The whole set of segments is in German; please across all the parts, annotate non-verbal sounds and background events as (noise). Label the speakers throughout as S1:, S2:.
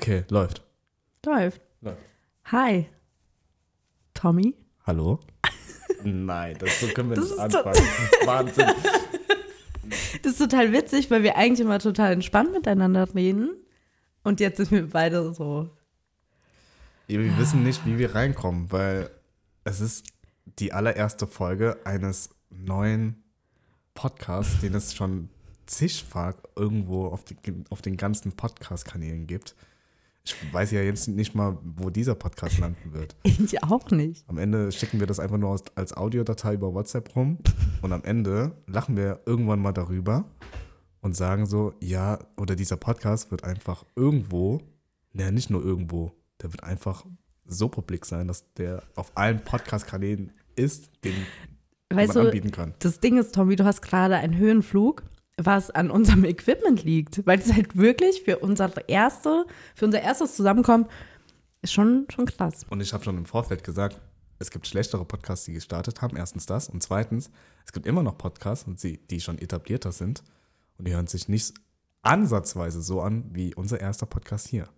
S1: Okay, läuft.
S2: Läuft.
S1: Läuft.
S2: Hi. Tommy?
S1: Hallo? (laughs) Nein, das, so können wir
S2: Das
S1: nicht
S2: ist
S1: anfangen. Das (laughs) ist Wahnsinn.
S2: Das ist total witzig, weil wir eigentlich immer total entspannt miteinander reden. Und jetzt sind wir beide so.
S1: Wir wissen nicht, wie wir reinkommen, weil es ist die allererste Folge eines neuen Podcasts, den es schon zigfach irgendwo auf, die, auf den ganzen Podcast-Kanälen gibt. Ich weiß ja jetzt nicht mal, wo dieser Podcast landen wird. (laughs)
S2: Ich auch nicht.
S1: Am Ende schicken wir das einfach nur als Audiodatei über WhatsApp rum und am Ende lachen wir irgendwann mal darüber und sagen so, ja, oder dieser Podcast wird einfach irgendwo, naja, nicht nur irgendwo, der wird einfach so publik sein, dass der auf allen Podcast-Kanälen ist, den
S2: Weißt
S1: man
S2: du,
S1: anbieten kann.
S2: das Ding ist, Tommy, du hast gerade einen Höhenflug, was an unserem Equipment liegt. Weil es halt wirklich für unser erste, für unser erstes Zusammenkommen ist schon, schon krass.
S1: Und ich habe schon im Vorfeld gesagt, es gibt schlechtere Podcasts, die gestartet haben. Erstens das. Und zweitens, es gibt immer noch Podcasts, und sie, die schon etablierter sind. Und die hören sich nicht ansatzweise so an wie unser erster Podcast hier.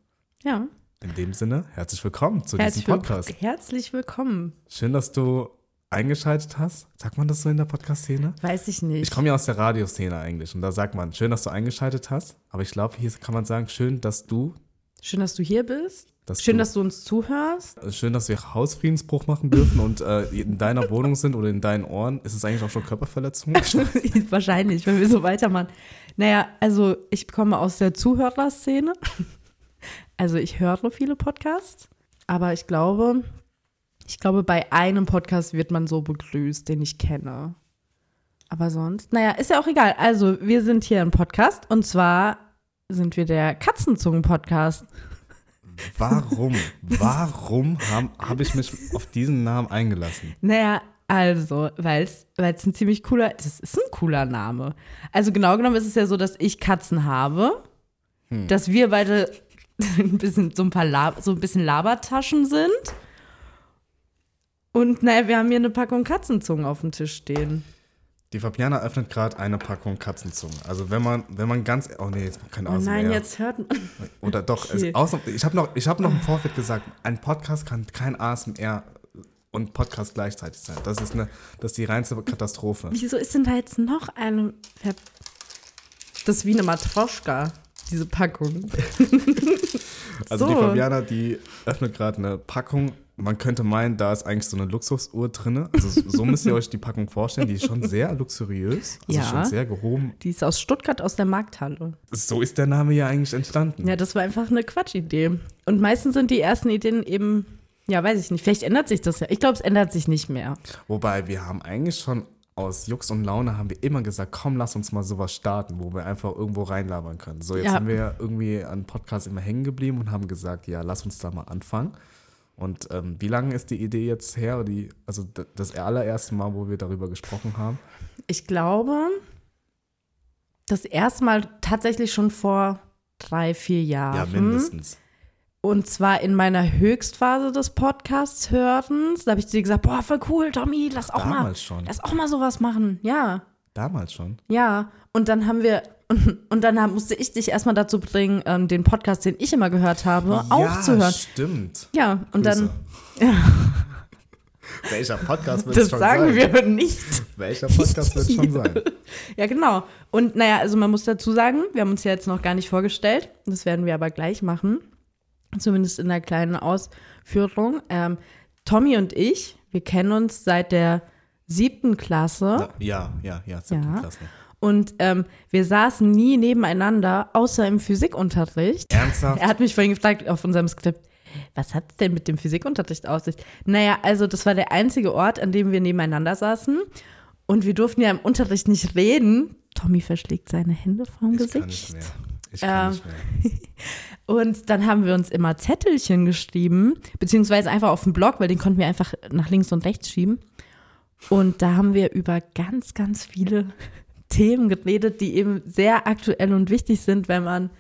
S2: Ja.
S1: In dem Sinne, herzlich willkommen zu
S2: Herzlich,
S1: diesem
S2: will
S1: Podcast.
S2: herzlich willkommen.
S1: Schön, dass du eingeschaltet hast. Sagt man das so in der Podcast-Szene?
S2: Weiß ich nicht.
S1: Ich komme ja aus der Radioszene eigentlich. Und da sagt man, schön, dass du eingeschaltet hast. Aber ich glaube, hier kann man sagen, schön, dass du.
S2: Schön, dass du hier bist.
S1: Dass
S2: Schön,
S1: du,
S2: dass du uns zuhörst.
S1: Schön, dass wir Hausfriedensbruch machen dürfen und äh, in deiner Wohnung sind oder in deinen Ohren. Ist es eigentlich auch schon Körperverletzung? (laughs)
S2: Wahrscheinlich, wenn wir so weitermachen. Naja, also ich komme aus der Zuhörerszene. Also ich höre viele Podcasts, aber ich glaube, ich glaube, bei einem Podcast wird man so begrüßt, den ich kenne. Aber sonst, naja, ist ja auch egal. Also wir sind hier im Podcast und zwar sind wir der Katzenzungen-Podcast.
S1: Warum? Warum habe hab ich mich auf diesen Namen eingelassen?
S2: Naja, also, weil es ein ziemlich cooler, das ist ein cooler Name. Also genau genommen ist es ja so, dass ich Katzen habe, dass wir beide (laughs) ein bisschen so ein paar Lab, so ein bisschen Labertaschen sind. Und naja, wir haben hier eine Packung Katzenzungen auf dem Tisch stehen.
S1: Die Fabiana öffnet gerade eine Packung Katzenzungen. Also wenn man, wenn man ganz, oh nee, jetzt kein
S2: Oh
S1: ASMR.
S2: nein, jetzt hört man. (laughs)
S1: Oder doch,
S2: Okay.
S1: es, außer, ich habe noch, ich hab noch im Vorfeld gesagt, ein Podcast kann kein ASMR und Podcast gleichzeitig sein. Das ist, eine, das ist die reinste Katastrophe.
S2: Wieso ist denn da jetzt noch eine. Das ist wie eine Matroschka, diese Packung. (laughs)
S1: Also
S2: So.
S1: die Fabiana, die öffnet gerade eine Packung. Man könnte meinen, da ist eigentlich so eine Luxusuhr drin. Also so müsst ihr euch die Packung vorstellen. Die ist schon sehr luxuriös. Also
S2: Ja.
S1: schon sehr gehoben.
S2: Die ist aus Stuttgart aus der Markthalle.
S1: So ist der Name ja eigentlich entstanden.
S2: Ja, das war einfach eine Quatschidee. Und meistens sind die ersten Ideen eben, ja, weiß ich nicht, vielleicht ändert sich das ja. Ich glaube, es ändert sich nicht mehr.
S1: Wobei wir haben eigentlich schon aus Jux und Laune haben wir immer gesagt, komm, lass uns mal sowas starten, wo wir einfach irgendwo reinlabern können. So, jetzt
S2: Ja.
S1: sind wir irgendwie an Podcast immer hängen geblieben und haben gesagt, ja, lass uns da mal anfangen. Und ähm, wie lange ist die Idee jetzt her? Die, also das allererste Mal, wo wir darüber gesprochen haben.
S2: Ich glaube, das erste Mal tatsächlich schon vor drei, vier Jahren.
S1: Ja, mindestens.
S2: Und zwar in meiner Höchstphase des Podcasts hörens. Da habe ich dir gesagt, boah, voll cool, Tommy, lass auch mal,
S1: Damals schon.
S2: lass auch mal sowas machen. Ja,
S1: Damals schon.
S2: ja. Und dann haben wir, und, und dann musste ich dich erstmal dazu bringen, ähm, den Podcast, den ich immer gehört habe, auch zu
S1: Ja,
S2: hören.
S1: stimmt.
S2: Ja, und dann,
S1: Grüße. (laughs) Welcher Podcast wird es
S2: das
S1: schon
S2: sagen
S1: sein?
S2: wir nicht.
S1: Welcher Podcast (laughs) wird es schon sein?
S2: Ja, genau. Und naja, also man muss dazu sagen, wir haben uns ja jetzt noch gar nicht vorgestellt. Das werden wir aber gleich machen. Zumindest in einer kleinen Ausführung. Ähm, Tommy und ich, wir kennen uns seit der siebten Klasse.
S1: Ja, ja, ja, siebte
S2: Ja.
S1: Klasse.
S2: Und ähm, wir saßen nie nebeneinander, außer im Physikunterricht.
S1: Ernsthaft?
S2: Er hat mich vorhin gefragt auf unserem Skript, was hat es denn mit dem Physikunterricht auf sich? Naja, also das war der einzige Ort, an dem wir nebeneinander saßen. Und wir durften ja im Unterricht nicht reden. Tommy verschlägt seine Hände vom
S1: Ich
S2: Gesicht.
S1: kann nicht mehr. Ich kann
S2: Ähm,
S1: nicht mehr. (laughs)
S2: Und dann haben wir uns immer Zettelchen geschrieben, beziehungsweise einfach auf dem Blog, weil den konnten wir einfach nach links und rechts schieben. Und da haben wir über ganz, ganz viele Themen geredet, die eben sehr aktuell und wichtig sind, wenn man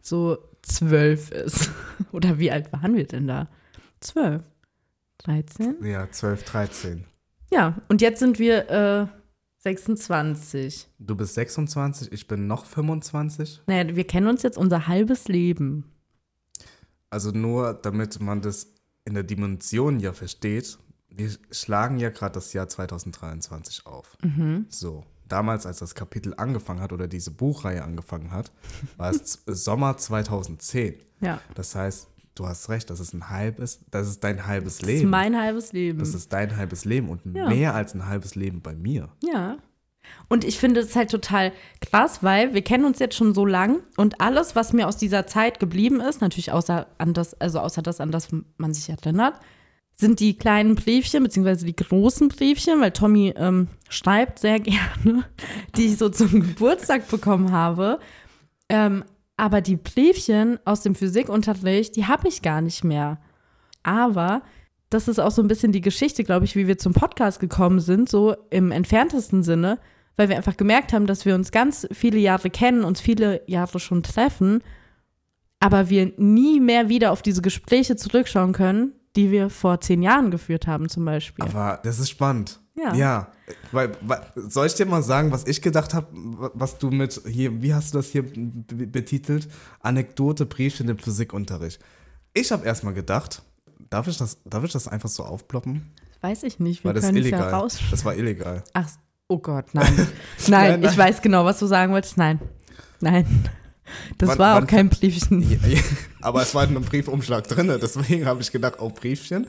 S2: so zwölf ist. (laughs) Oder wie alt waren wir denn da? Zwölf. 13?
S1: Ja, 12, 13.
S2: Ja, und jetzt sind wir äh, 26.
S1: Du bist 26, ich bin noch 25.
S2: Naja, wir kennen uns jetzt unser halbes Leben.
S1: also nur damit man das in der Dimension ja versteht, wir schlagen ja gerade das Jahr 2023 auf.
S2: Mhm.
S1: So, damals, als das Kapitel angefangen hat oder diese Buchreihe angefangen hat, (laughs) war es Sommer 2010.
S2: Ja.
S1: Das heißt, du hast recht, das ist ein halbes, das ist dein halbes
S2: Das ist
S1: Leben.
S2: mein halbes Leben.
S1: Das ist dein halbes Leben und
S2: Ja.
S1: mehr als ein halbes Leben bei mir.
S2: Ja. Und ich finde es halt total krass, weil wir kennen uns jetzt schon so lang und alles, was mir aus dieser Zeit geblieben ist, natürlich außer an das, also außer das, an das man sich erinnert, sind die kleinen Briefchen, beziehungsweise die großen Briefchen, weil Tommy ähm, schreibt sehr (laughs) gerne, die ich so zum Geburtstag bekommen habe. Ähm, aber die Briefchen aus dem Physikunterricht, die habe ich gar nicht mehr. Aber das ist auch so ein bisschen die Geschichte, glaube ich, wie wir zum Podcast gekommen sind, so im entferntesten Sinne, weil wir einfach gemerkt haben, dass wir uns ganz viele Jahre kennen, uns viele Jahre schon treffen, aber wir nie mehr wieder auf diese Gespräche zurückschauen können, die wir vor zehn Jahren geführt haben, zum Beispiel.
S1: Aber das ist spannend.
S2: Ja.
S1: Ja. Weil, weil, soll ich dir mal sagen, was ich gedacht habe, was du mit hier, wie hast du das hier betitelt? Anekdote, Briefchen im Physikunterricht. Ich habe erstmal gedacht, darf ich, das, darf ich das einfach so aufploppen?
S2: Weiß ich nicht, wir
S1: Weil das
S2: ja
S1: illegal.
S2: raus.
S1: Das war illegal.
S2: Ach, oh Gott, nein. nein. (laughs)
S1: Nein, nein.
S2: ich weiß genau, was du sagen wolltest. Nein. Nein. Das
S1: Wann-
S2: war
S1: wann-
S2: auch kein Briefchen.
S1: Ja, ja, Aber es war in einem Briefumschlag drin, deswegen habe ich gedacht, oh, Briefchen.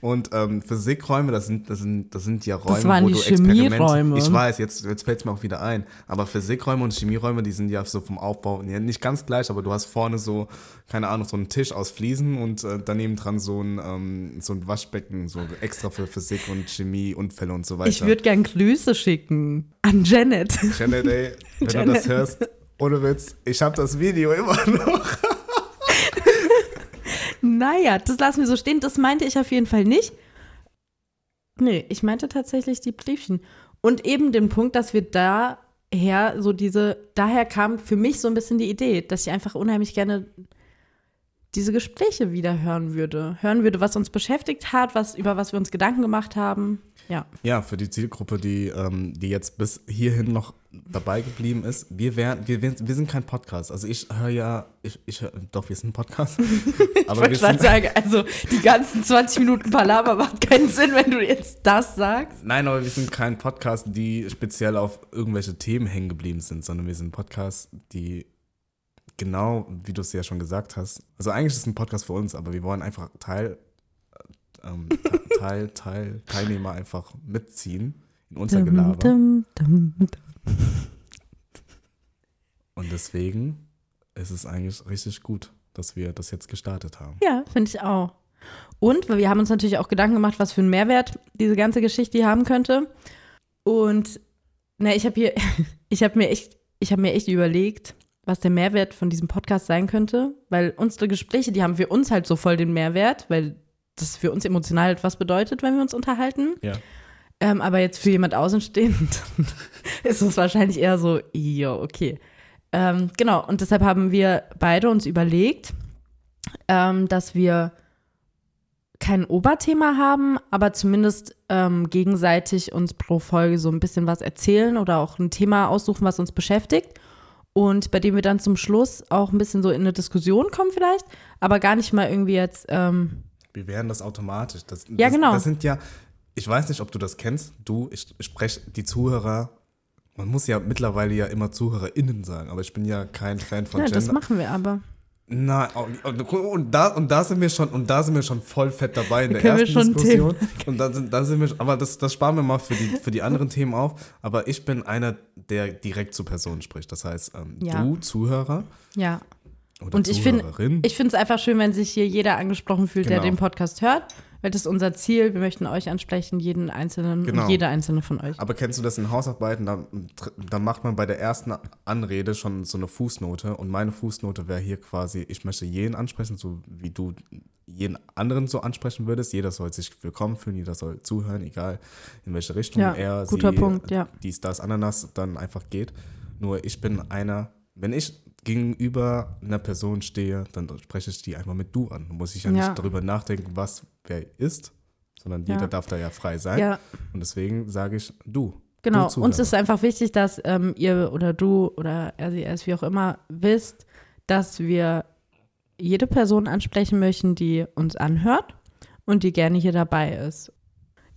S1: Und ähm, Physikräume, das sind, das, sind, das sind ja Räume,
S2: waren
S1: wo
S2: die
S1: du Experimente.
S2: Chemieräume.
S1: Ich weiß, jetzt, jetzt fällt es mir auch wieder ein. Aber Physikräume und Chemieräume, die sind ja so vom Aufbau ja, nicht ganz gleich, aber du hast vorne so, keine Ahnung, so einen Tisch aus Fliesen und äh, daneben dran so ein, ähm, so ein Waschbecken, so extra für Physik und Chemie, Unfälle und so weiter.
S2: Ich würde gern Grüße schicken an Janet.
S1: Janet, ey, wenn
S2: Janet.
S1: du das hörst, ohne Witz, ich habe das Video immer (laughs) noch.
S2: Naja, das lassen wir so stehen. Das meinte ich auf jeden Fall nicht. Nee, ich meinte tatsächlich die Briefchen. Und eben den Punkt, dass wir daher so diese, daher kam für mich so ein bisschen die Idee, dass ich einfach unheimlich gerne diese Gespräche wieder hören würde. Hören würde, was uns beschäftigt hat, was, über was wir uns Gedanken gemacht haben. Ja.
S1: Ja, für die Zielgruppe, die, ähm, die jetzt bis hierhin noch dabei geblieben ist, wir, wären, wir, wir sind kein Podcast. Also ich höre ja, ich, ich hör, doch, wir sind ein Podcast. (laughs)
S2: Ich
S1: aber
S2: wollte
S1: wir
S2: gerade
S1: sind,
S2: sagen, also die ganzen 20 Minuten Palaver macht keinen Sinn, wenn du jetzt das sagst.
S1: nein, aber wir sind kein Podcast, die speziell auf irgendwelche Themen hängen geblieben sind, sondern wir sind ein Podcast, die genau, wie du es ja schon gesagt hast, also eigentlich ist es ein Podcast für uns, aber wir wollen einfach Teil, ähm, Te- Teil, Teil, Teilnehmer einfach mitziehen in unser Gelaber.
S2: Dum, dum, dum.
S1: Und deswegen ist es eigentlich richtig gut, dass wir das jetzt gestartet haben.
S2: Ja, finde ich auch. Und wir haben uns natürlich auch Gedanken gemacht, was für einen Mehrwert diese ganze Geschichte haben könnte. Und na, ich habe hier, (laughs) ich habe mir echt, ich habe mir echt überlegt, was der Mehrwert von diesem Podcast sein könnte, weil unsere Gespräche, die haben für uns halt so voll den Mehrwert, weil das für uns emotional etwas bedeutet, wenn wir uns unterhalten.
S1: Ja.
S2: Ähm, aber jetzt für jemand Außenstehend (laughs) ist es wahrscheinlich eher so, ja, okay. Ähm, genau, und deshalb haben wir beide uns überlegt, ähm, dass wir kein Oberthema haben, aber zumindest ähm, gegenseitig uns pro Folge so ein bisschen was erzählen oder auch ein Thema aussuchen, was uns beschäftigt. Und bei dem wir dann zum Schluss auch ein bisschen so in eine Diskussion kommen vielleicht, aber gar nicht mal irgendwie jetzt, ähm,
S1: Wir werden das automatisch. Das,
S2: Ja,
S1: das,
S2: genau.
S1: Das sind ja, ich weiß nicht, ob du das kennst. Du, ich, ich spreche die Zuhörer. Man muss ja mittlerweile ja immer ZuhörerInnen sagen, aber ich bin ja kein Fan von
S2: ja, das
S1: Gender.
S2: machen wir aber.
S1: Na, und, da, und, da sind wir schon, und da sind wir schon voll fett dabei in der
S2: Können wir
S1: ersten Diskussion. Und da sind, da sind wir, aber das, das sparen wir mal für die, für die anderen Themen auf. Aber ich bin einer, der direkt zu Personen spricht. Das heißt, ähm,
S2: Ja.
S1: du, Zuhörer
S2: Ja.
S1: Oder
S2: Und ich finde, ich finde es einfach schön, wenn sich hier jeder angesprochen fühlt, der
S1: Genau.
S2: den Podcast hört, weil das ist unser Ziel. Wir möchten euch ansprechen, jeden einzelnen
S1: Genau.
S2: und jede einzelne von euch.
S1: Aber kennst du das in Hausarbeiten? Da, da macht man bei der ersten Anrede schon so eine Fußnote. Und meine Fußnote wäre hier quasi, ich möchte jeden ansprechen, so wie du jeden anderen so ansprechen würdest. Jeder soll sich willkommen fühlen, jeder soll zuhören, egal in welche Richtung
S2: Ja,
S1: er,
S2: guter
S1: sie,
S2: Punkt, ja.
S1: dies, das, Ananas dann einfach geht. Nur ich bin einer, wenn ich gegenüber einer Person stehe, dann spreche ich die einfach mit du an. Da muss ich ja,
S2: Ja.
S1: nicht darüber nachdenken, was wer ist, sondern
S2: Ja.
S1: jeder darf da ja frei sein.
S2: Ja,
S1: Und deswegen sage ich du.
S2: genau.
S1: Du
S2: Uns ist einfach wichtig, dass ähm, ihr oder du oder er, sie, es, wie auch immer, wisst, dass wir jede Person ansprechen möchten, die uns anhört und die gerne hier dabei ist.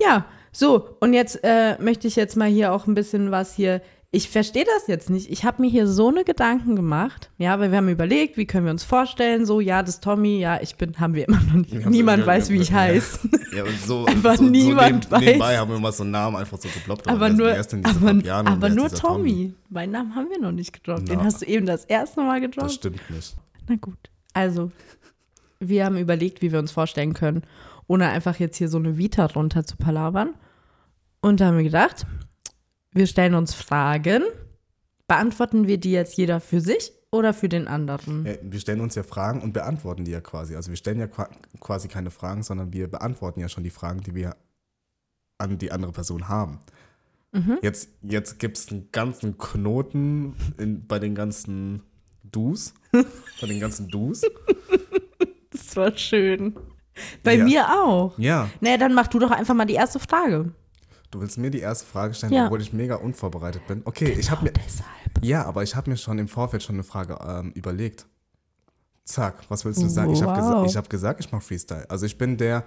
S2: Ja, so, und jetzt äh, möchte ich jetzt mal hier auch ein bisschen was hier. Ich verstehe das jetzt nicht. Ich habe mir hier so eine Gedanken gemacht. Ja, weil wir haben überlegt, wie können wir uns vorstellen. So, ja, das ist Tommy, ja, ich bin, haben wir immer noch nicht.
S1: Wir
S2: Niemand weiß, wie ich heiße.
S1: Ja, und so, (laughs)
S2: Aber
S1: so,
S2: niemand
S1: so neben, nebenbei
S2: weiß.
S1: haben wir mal so einen Namen einfach so geploppt.
S2: Aber nur,
S1: denn dieser
S2: aber,
S1: Fabiano und
S2: aber nur
S1: dieser
S2: Tommy. Meinen Namen haben wir noch nicht gedroppt. Den
S1: Na.
S2: hast du eben das erste Mal
S1: Das
S2: gedroppt.
S1: stimmt nicht.
S2: Na gut. Also, wir haben überlegt, wie wir uns vorstellen können, ohne einfach jetzt hier so eine Vita drunter zu palavern. Und da haben wir gedacht, wir stellen uns Fragen. Beantworten wir die jetzt jeder für sich oder für den anderen?
S1: Ja, wir stellen uns ja Fragen und beantworten die ja quasi. Also wir stellen ja qua- quasi keine Fragen, sondern wir beantworten ja schon die Fragen, die wir an die andere Person haben.
S2: Mhm.
S1: Jetzt, jetzt gibt es einen ganzen Knoten in, bei den ganzen Dus. (laughs) bei den ganzen Dus.
S2: Das war schön. Bei
S1: Ja.
S2: mir auch.
S1: Ja,
S2: Naja, dann mach du doch einfach mal die erste Frage.
S1: Du willst mir die erste Frage stellen,
S2: Ja.
S1: obwohl ich mega unvorbereitet bin. Okay, ich habe mir,
S2: Deshalb.
S1: ja, aber ich habe mir schon im Vorfeld schon eine Frage ähm, überlegt. Zack, was willst du sagen? Ich habe
S2: Wow.
S1: gesa ich hab gesagt, ich mache Freestyle. Also ich bin der,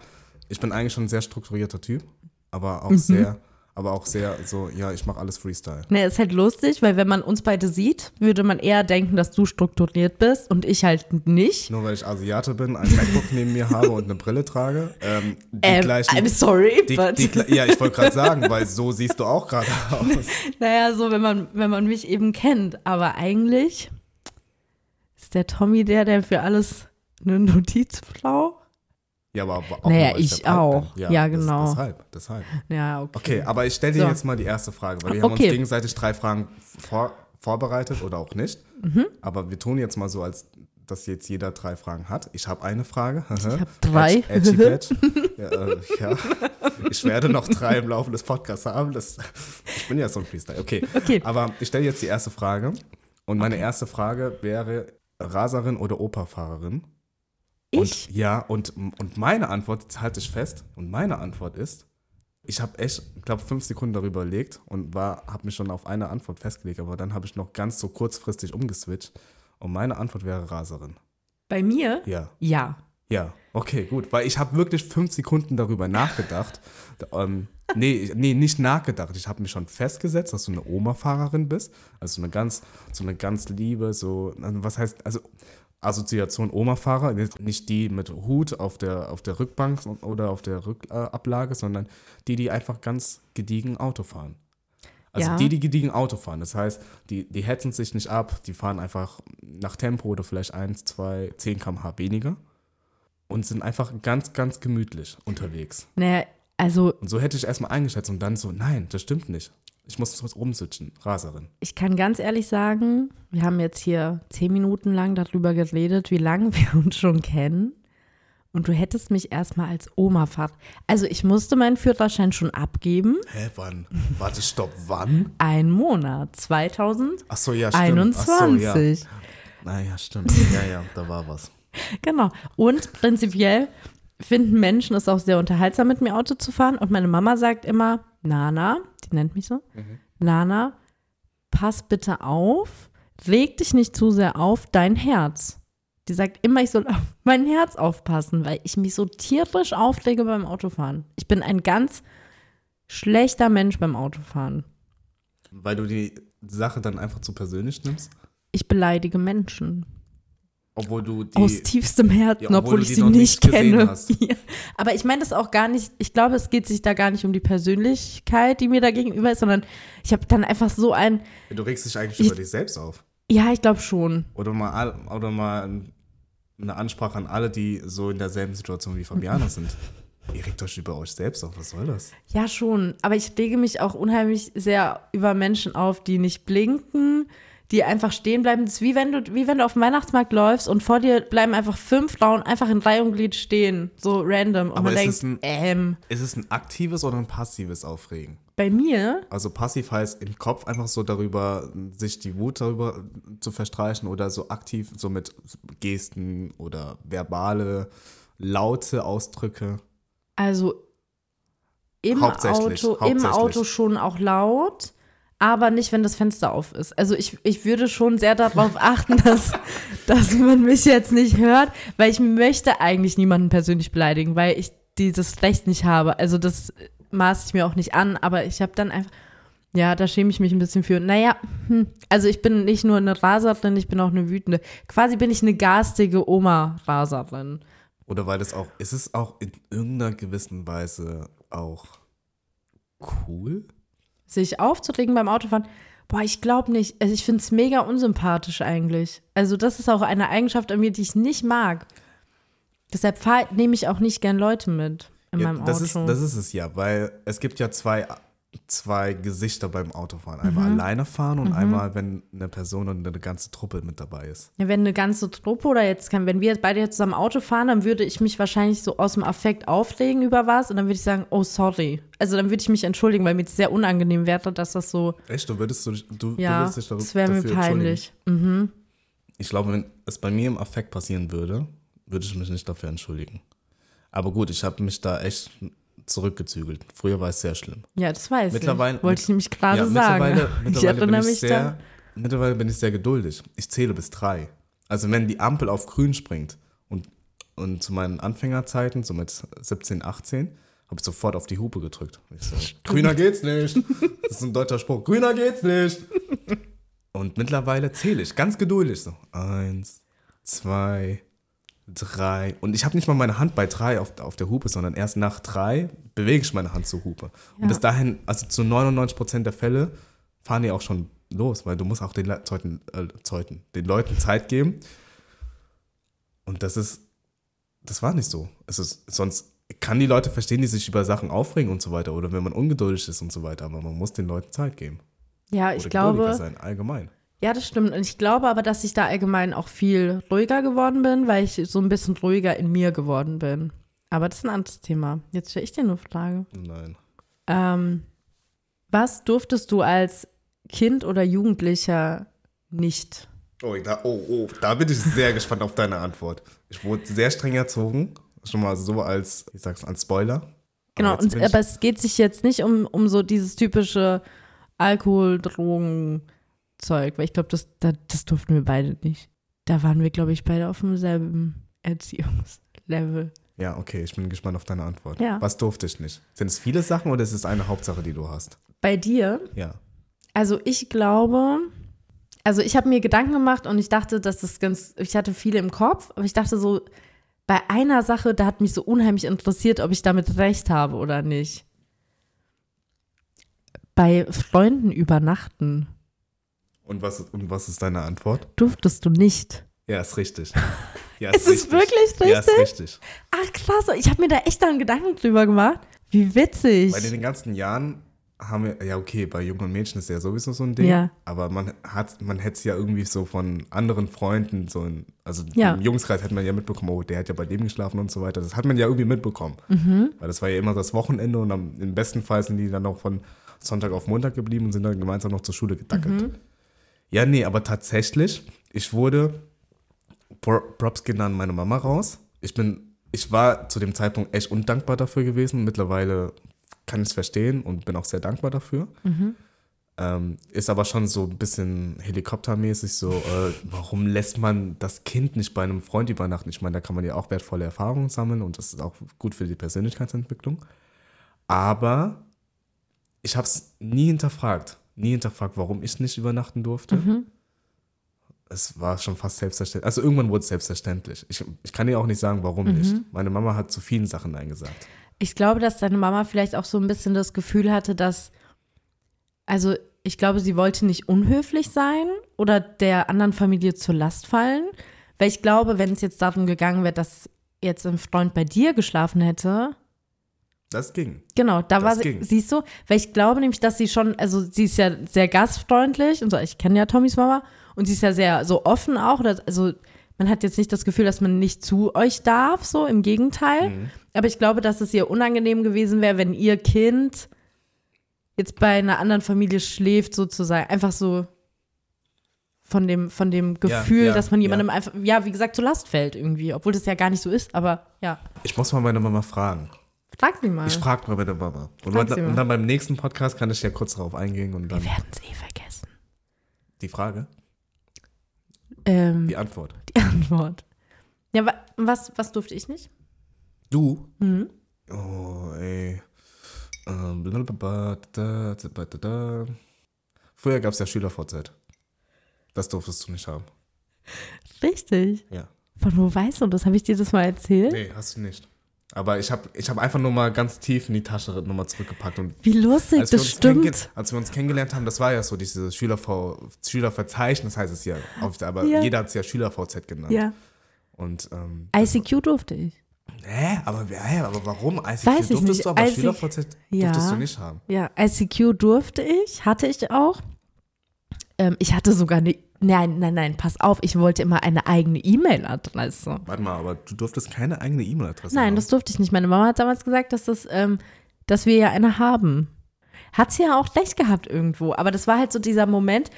S1: ich bin eigentlich schon ein sehr strukturierter Typ, aber
S2: Mhm.
S1: auch sehr, aber auch sehr so, ja, ich mache alles Freestyle.
S2: Ne, ist halt lustig, weil wenn man uns beide sieht, würde man eher denken, dass du strukturiert bist und ich halt nicht.
S1: Nur weil ich Asiate bin, ein MacBook neben mir habe und eine Brille trage. Ähm, die
S2: Ähm,
S1: gleichen,
S2: I'm sorry,
S1: die,
S2: but
S1: die, gla- ja, ich wollte gerade sagen, weil so siehst du auch gerade aus. (laughs)
S2: naja, so wenn man, wenn man mich eben kennt. Aber eigentlich ist der Tommy der, der für alles eine Notiz braucht.
S1: Ja, aber auch
S2: Naja, ich auch. Ja,
S1: das-
S2: genau.
S1: Deshalb, deshalb.
S2: Ja, okay.
S1: Okay, aber ich stelle dir
S2: So.
S1: jetzt mal die erste Frage, weil wir haben
S2: Okay.
S1: uns gegenseitig drei Fragen vor, vorbereitet oder auch nicht.
S2: Mhm.
S1: Aber wir tun jetzt mal so, als dass jetzt jeder drei Fragen hat. Ich habe eine Frage. (laughs) Ich
S2: hab drei.
S1: Edgy Patch. (laughs) ja, äh, ja. Ich werde noch drei im Laufe des Podcasts haben. Das, ich bin ja so ein Freestyle. Okay.
S2: Okay.
S1: Aber ich stelle jetzt die erste Frage. Und meine erste Frage wäre Raserin oder Operfahrerin?
S2: Ich?
S1: Und, ja, und, und meine Antwort, jetzt halte ich fest, und meine Antwort ist, ich habe echt, ich glaube, fünf Sekunden darüber überlegt und habe mich schon auf eine Antwort festgelegt, aber dann habe ich noch ganz so kurzfristig umgeswitcht. Und meine Antwort wäre Raserin.
S2: Bei mir?
S1: Ja.
S2: Ja.
S1: Ja, okay, gut. Weil ich habe wirklich fünf Sekunden darüber nachgedacht. ähm, nee, nee, nicht nachgedacht. Ich habe mich schon festgesetzt, dass du eine Oma-Fahrerin bist. Also eine ganz, so eine ganz liebe, so, also was heißt, also Assoziation Oma-Fahrer, nicht die mit Hut auf der, auf der Rückbank oder auf der Rückablage, sondern die, die einfach ganz gediegen Auto fahren. Also
S2: Ja.
S1: die, die gediegen Auto fahren. Das heißt, die, die hetzen sich nicht ab, die fahren einfach nach Tempo oder vielleicht 1, 2, 10 km/h weniger und sind einfach ganz, ganz gemütlich unterwegs.
S2: Naja, also
S1: Und so hätte ich erstmal eingeschätzt und dann so, nein, das stimmt nicht. Ich muss was rumswitchen, Raserin.
S2: ich kann ganz ehrlich sagen, wir haben jetzt hier zehn Minuten lang darüber geredet, wie lange (laughs) wir uns schon kennen. Und du hättest mich erstmal als Oma fahrt. Also ich musste meinen Führerschein schon abgeben.
S1: Hä, wann? Warte, stopp, wann?
S2: Ein Monat, 2021.
S1: Ach so, ja, stimmt. Ach so, ja. Naja, stimmt. Ja, ja, da war was. (laughs)
S2: Genau. Und prinzipiell finden Menschen es auch sehr unterhaltsam, mit mir Auto zu fahren. Und meine Mama sagt immer, Nana, die nennt mich so, Nana, pass bitte auf, reg dich nicht zu sehr auf, dein Herz. Die sagt immer, ich soll auf mein Herz aufpassen, weil ich mich so tierisch aufrege beim Autofahren. Ich bin ein ganz schlechter Mensch beim Autofahren.
S1: Weil du die Sache dann einfach zu persönlich nimmst,
S2: Ich beleidige Menschen.
S1: Obwohl du die.
S2: aus tiefstem Herzen,
S1: Ja, obwohl
S2: obwohl ich sie nicht kenne. (laughs) Ja. Aber ich meine das auch gar nicht, ich glaube, es geht sich da gar nicht um die Persönlichkeit, die mir da gegenüber ist, sondern ich habe dann einfach so ein,
S1: du regst dich eigentlich
S2: Ich-
S1: über dich selbst auf.
S2: ja, ich glaube schon.
S1: Oder mal, oder mal eine Ansprache an alle, die so in derselben Situation wie Fabiana sind. (laughs) Ihr regt euch über euch selbst auf, was soll das?
S2: Ja, schon. Aber ich rege mich auch unheimlich sehr über Menschen auf, die nicht blinken, die einfach stehen bleiben. Das ist wie wenn du, wie wenn du auf dem Weihnachtsmarkt läufst und vor dir bleiben einfach fünf Frauen einfach in Reihe und Glied stehen. So random. Und
S1: Aber
S2: man
S1: ist
S2: denkt,
S1: es ein-
S2: ähm,
S1: Ist es ein aktives oder ein passives Aufregen?
S2: bei mir,
S1: Also passiv heißt im Kopf einfach so darüber, sich die Wut darüber zu verstreichen oder so aktiv, so mit Gesten oder verbale, laute Ausdrücke.
S2: Also im Auto, im. Auto schon auch laut, aber nicht, wenn das Fenster auf ist. Also ich, ich würde schon sehr darauf (laughs) achten, dass, dass man mich jetzt nicht hört, weil ich möchte eigentlich niemanden persönlich beleidigen, weil ich dieses Recht nicht habe. Also das maße ich mir auch nicht an, aber ich habe dann einfach, ja, da schäme ich mich ein bisschen für. Naja, hm, also ich bin nicht nur eine Raserin, ich bin auch eine wütende. Quasi bin ich eine garstige Oma-Raserin.
S1: Oder weil es auch, ist es auch in irgendeiner gewissen Weise auch cool?
S2: Sich aufzuregen beim Autofahren? Boah, ich glaube nicht. Also ich finde es mega unsympathisch eigentlich. Also das ist auch eine Eigenschaft an mir, die ich nicht mag. Deshalb nehme ich auch nicht gern Leute mit in
S1: Ja,
S2: meinem
S1: das,
S2: Auto.
S1: ist, das ist es ja, weil es gibt ja zwei, zwei Gesichter beim Autofahren. Einmal
S2: Mhm.
S1: alleine fahren und einmal, wenn eine Person und eine ganze Truppe mit dabei ist.
S2: Ja, wenn eine ganze Truppe oder jetzt kann, wenn wir jetzt beide jetzt zusammen Auto fahren, dann würde ich mich wahrscheinlich so aus dem Affekt aufregen über was und dann würde ich sagen, oh sorry. Also dann würde ich mich entschuldigen, weil mir das sehr unangenehm wäre, dass das so,
S1: Echt? Du würdest, du, du,
S2: ja,
S1: du würdest dich darüber,
S2: das wäre mir peinlich. Mhm.
S1: Ich glaube, wenn es bei mir im Affekt passieren würde, würde ich mich nicht dafür entschuldigen. Aber gut, ich habe mich da echt zurückgezügelt. Früher war es sehr schlimm.
S2: Ja, das weiß
S1: Mittlerweile-
S2: ich. Wollte ich nämlich gerade
S1: Ja,
S2: sagen.
S1: mittlerweile,
S2: ich
S1: mittlerweile, bin ich
S2: mich
S1: sehr, mittlerweile bin ich sehr geduldig. Ich zähle bis drei. Also wenn die Ampel auf grün springt und, und zu meinen Anfängerzeiten, so mit 17, 18, habe ich sofort auf die Hupe gedrückt. Ich so, grüner geht's nicht. Das ist ein deutscher Spruch. Grüner geht's nicht. Und mittlerweile zähle ich ganz geduldig so. Eins, zwei, drei. Und ich habe nicht mal meine Hand bei drei auf, auf der Hupe, sondern erst nach drei bewege ich meine Hand zur Hupe.
S2: Ja.
S1: Und bis dahin, also zu 99 Prozent der Fälle, fahren die auch schon los, weil du musst auch den Le Zeuten, äh, Zeuten, den Leuten Zeit geben. Und das ist, das war nicht so. Es ist, sonst kann die Leute verstehen, die sich über Sachen aufregen und so weiter oder wenn man ungeduldig ist und so weiter, aber man muss den Leuten Zeit geben.
S2: Ja,
S1: Oder
S2: ich
S1: geduldiger
S2: glaube,
S1: sein, allgemein.
S2: Ja, das stimmt. Und ich glaube aber, dass ich da allgemein auch viel ruhiger geworden bin, weil ich so ein bisschen ruhiger in mir geworden bin. Aber das ist ein anderes Thema. Jetzt stelle ich dir eine Frage.
S1: Nein.
S2: Ähm, was durftest du als Kind oder Jugendlicher nicht?
S1: Oh, da, oh, oh, da bin ich sehr gespannt auf deine Antwort. Ich wurde sehr streng erzogen. Schon mal so als, ich sag's, als Spoiler.
S2: Genau,
S1: jetzt
S2: und, aber es geht sich jetzt nicht um, um so dieses typische Alkohol, Drogen, Zeug, weil ich glaube, das, das, das durften wir beide nicht. Da waren wir, glaube ich, beide auf demselben Erziehungslevel.
S1: Ja, okay, ich bin gespannt auf deine Antwort.
S2: Ja.
S1: Was durfte ich nicht? Sind es viele Sachen oder ist es eine Hauptsache, die du hast?
S2: Bei dir,
S1: Ja.
S2: also ich glaube, also ich habe mir Gedanken gemacht und ich dachte, dass das ganz, ich hatte viele im Kopf, aber ich dachte so, bei einer Sache, da hat mich so unheimlich interessiert, ob ich damit recht habe oder nicht. Bei Freunden übernachten
S1: Und was, und was ist deine Antwort?
S2: durftest du nicht.
S1: Ja, ist richtig. Ja, (laughs)
S2: Ist es wirklich
S1: Ja, ist richtig.
S2: Ach krass, ich habe mir da echt dann Gedanken drüber gemacht. Wie witzig.
S1: Bei den ganzen Jahren haben wir, ja okay, bei Jungen und Mädchen ist ja sowieso so ein Ding,
S2: Ja.
S1: aber man hat, man hätte es ja irgendwie so von anderen Freunden, so in, also
S2: Ja.
S1: im Jungskreis hätte man ja mitbekommen, oh, der hat ja bei dem geschlafen und so weiter. Das hat man ja irgendwie mitbekommen.
S2: Mhm.
S1: Weil das war ja immer das Wochenende und am, im besten Fall sind die dann noch von Sonntag auf Montag geblieben und sind dann gemeinsam noch zur Schule gedackelt.
S2: Mhm.
S1: Ja, nee, aber tatsächlich, ich wurde, Pro- Props gehen an meine Mama raus. Ich bin, ich war zu dem Zeitpunkt echt undankbar dafür gewesen. Mittlerweile kann ich es verstehen und bin auch sehr dankbar dafür. Ähm, ist aber schon so ein bisschen helikoptermäßig so, äh, warum lässt man das Kind nicht bei einem Freund übernachten? Ich meine, da kann man ja auch wertvolle Erfahrungen sammeln und das ist auch gut für die Persönlichkeitsentwicklung. Aber ich habe es nie hinterfragt. Nie hinterfragt, warum ich nicht übernachten durfte. Es war schon fast selbstverständlich. Also irgendwann wurde es selbstverständlich. Ich, ich kann dir auch nicht sagen, warum nicht. Meine Mama hat zu vielen Sachen Nein gesagt.
S2: Ich glaube, dass deine Mama vielleicht auch so ein bisschen das Gefühl hatte, dass, also ich glaube, sie wollte nicht unhöflich sein oder der anderen Familie zur Last fallen. Weil ich glaube, wenn es jetzt darum gegangen wäre, dass jetzt ein Freund bei dir geschlafen hätte,
S1: Das ging.
S2: Genau, da
S1: Das
S2: war sie,
S1: ging.
S2: siehst du, weil ich glaube nämlich, dass sie schon, also sie ist ja sehr gastfreundlich und so, ich kenne ja Tommys Mama und sie ist ja sehr so offen auch, oder, also man hat jetzt nicht das Gefühl, dass man nicht zu euch darf, so im Gegenteil,
S1: Mhm.
S2: aber ich glaube, dass es ihr unangenehm gewesen wäre, wenn ihr Kind jetzt bei einer anderen Familie schläft sozusagen, einfach so von dem, von dem
S1: Ja,
S2: Gefühl,
S1: ja,
S2: dass man
S1: ja.
S2: jemandem einfach, ja, wie gesagt, zur Last fällt irgendwie, obwohl das ja gar nicht so ist, aber ja,
S1: Ich muss mal meine Mama fragen.
S2: Frag sie mal.
S1: Ich frage mal bitte Mama. Und,
S2: Frag
S1: dann-
S2: sie mal.
S1: und dann beim nächsten Podcast kann ich ja kurz darauf eingehen und dann
S2: Wir werden es eh vergessen.
S1: die Frage,
S2: Ähm,
S1: die Antwort.
S2: die Antwort. Ja, wa was, was durfte ich nicht?
S1: Du?
S2: Mhm.
S1: Oh, ey. Ähm. Früher gab es ja SchülerVZ. Das durftest du nicht haben.
S2: Richtig.
S1: Ja.
S2: Von wo weißt du das? Habe ich dir das mal erzählt?
S1: Nee, hast du nicht. Aber ich habe ich hab einfach nur mal ganz tief in die Tasche nochmal zurückgepackt. Und
S2: Wie lustig, das stimmt.
S1: als wir uns kennengelernt haben, das war ja so dieses Schülerv Schülerverzeichnis, heißt es ja. Auf, aber
S2: Ja.
S1: jeder hat es ja SchülerVZ genannt.
S2: Ja.
S1: Und, ähm,
S2: ICQ durfte ich.
S1: hä? Aber, hä? aber warum? ICQ
S2: Weiß ich
S1: durftest
S2: nicht.
S1: du, aber
S2: ICQ
S1: SchülerVZ
S2: Ja.
S1: durftest du nicht haben.
S2: Ja, ICQ durfte ich, hatte ich auch. Ähm, ich hatte sogar eine, nein, nein, nein, pass auf, ich wollte immer eine eigene E-Mail-Adresse.
S1: Warte mal, aber du durftest keine eigene E-Mail-Adresse
S2: Nein,
S1: haben.
S2: das durfte ich nicht. Meine Mama hat damals gesagt, dass, das, ähm, dass wir ja eine haben. Hat sie ja auch recht gehabt irgendwo. Aber das war halt so dieser Moment,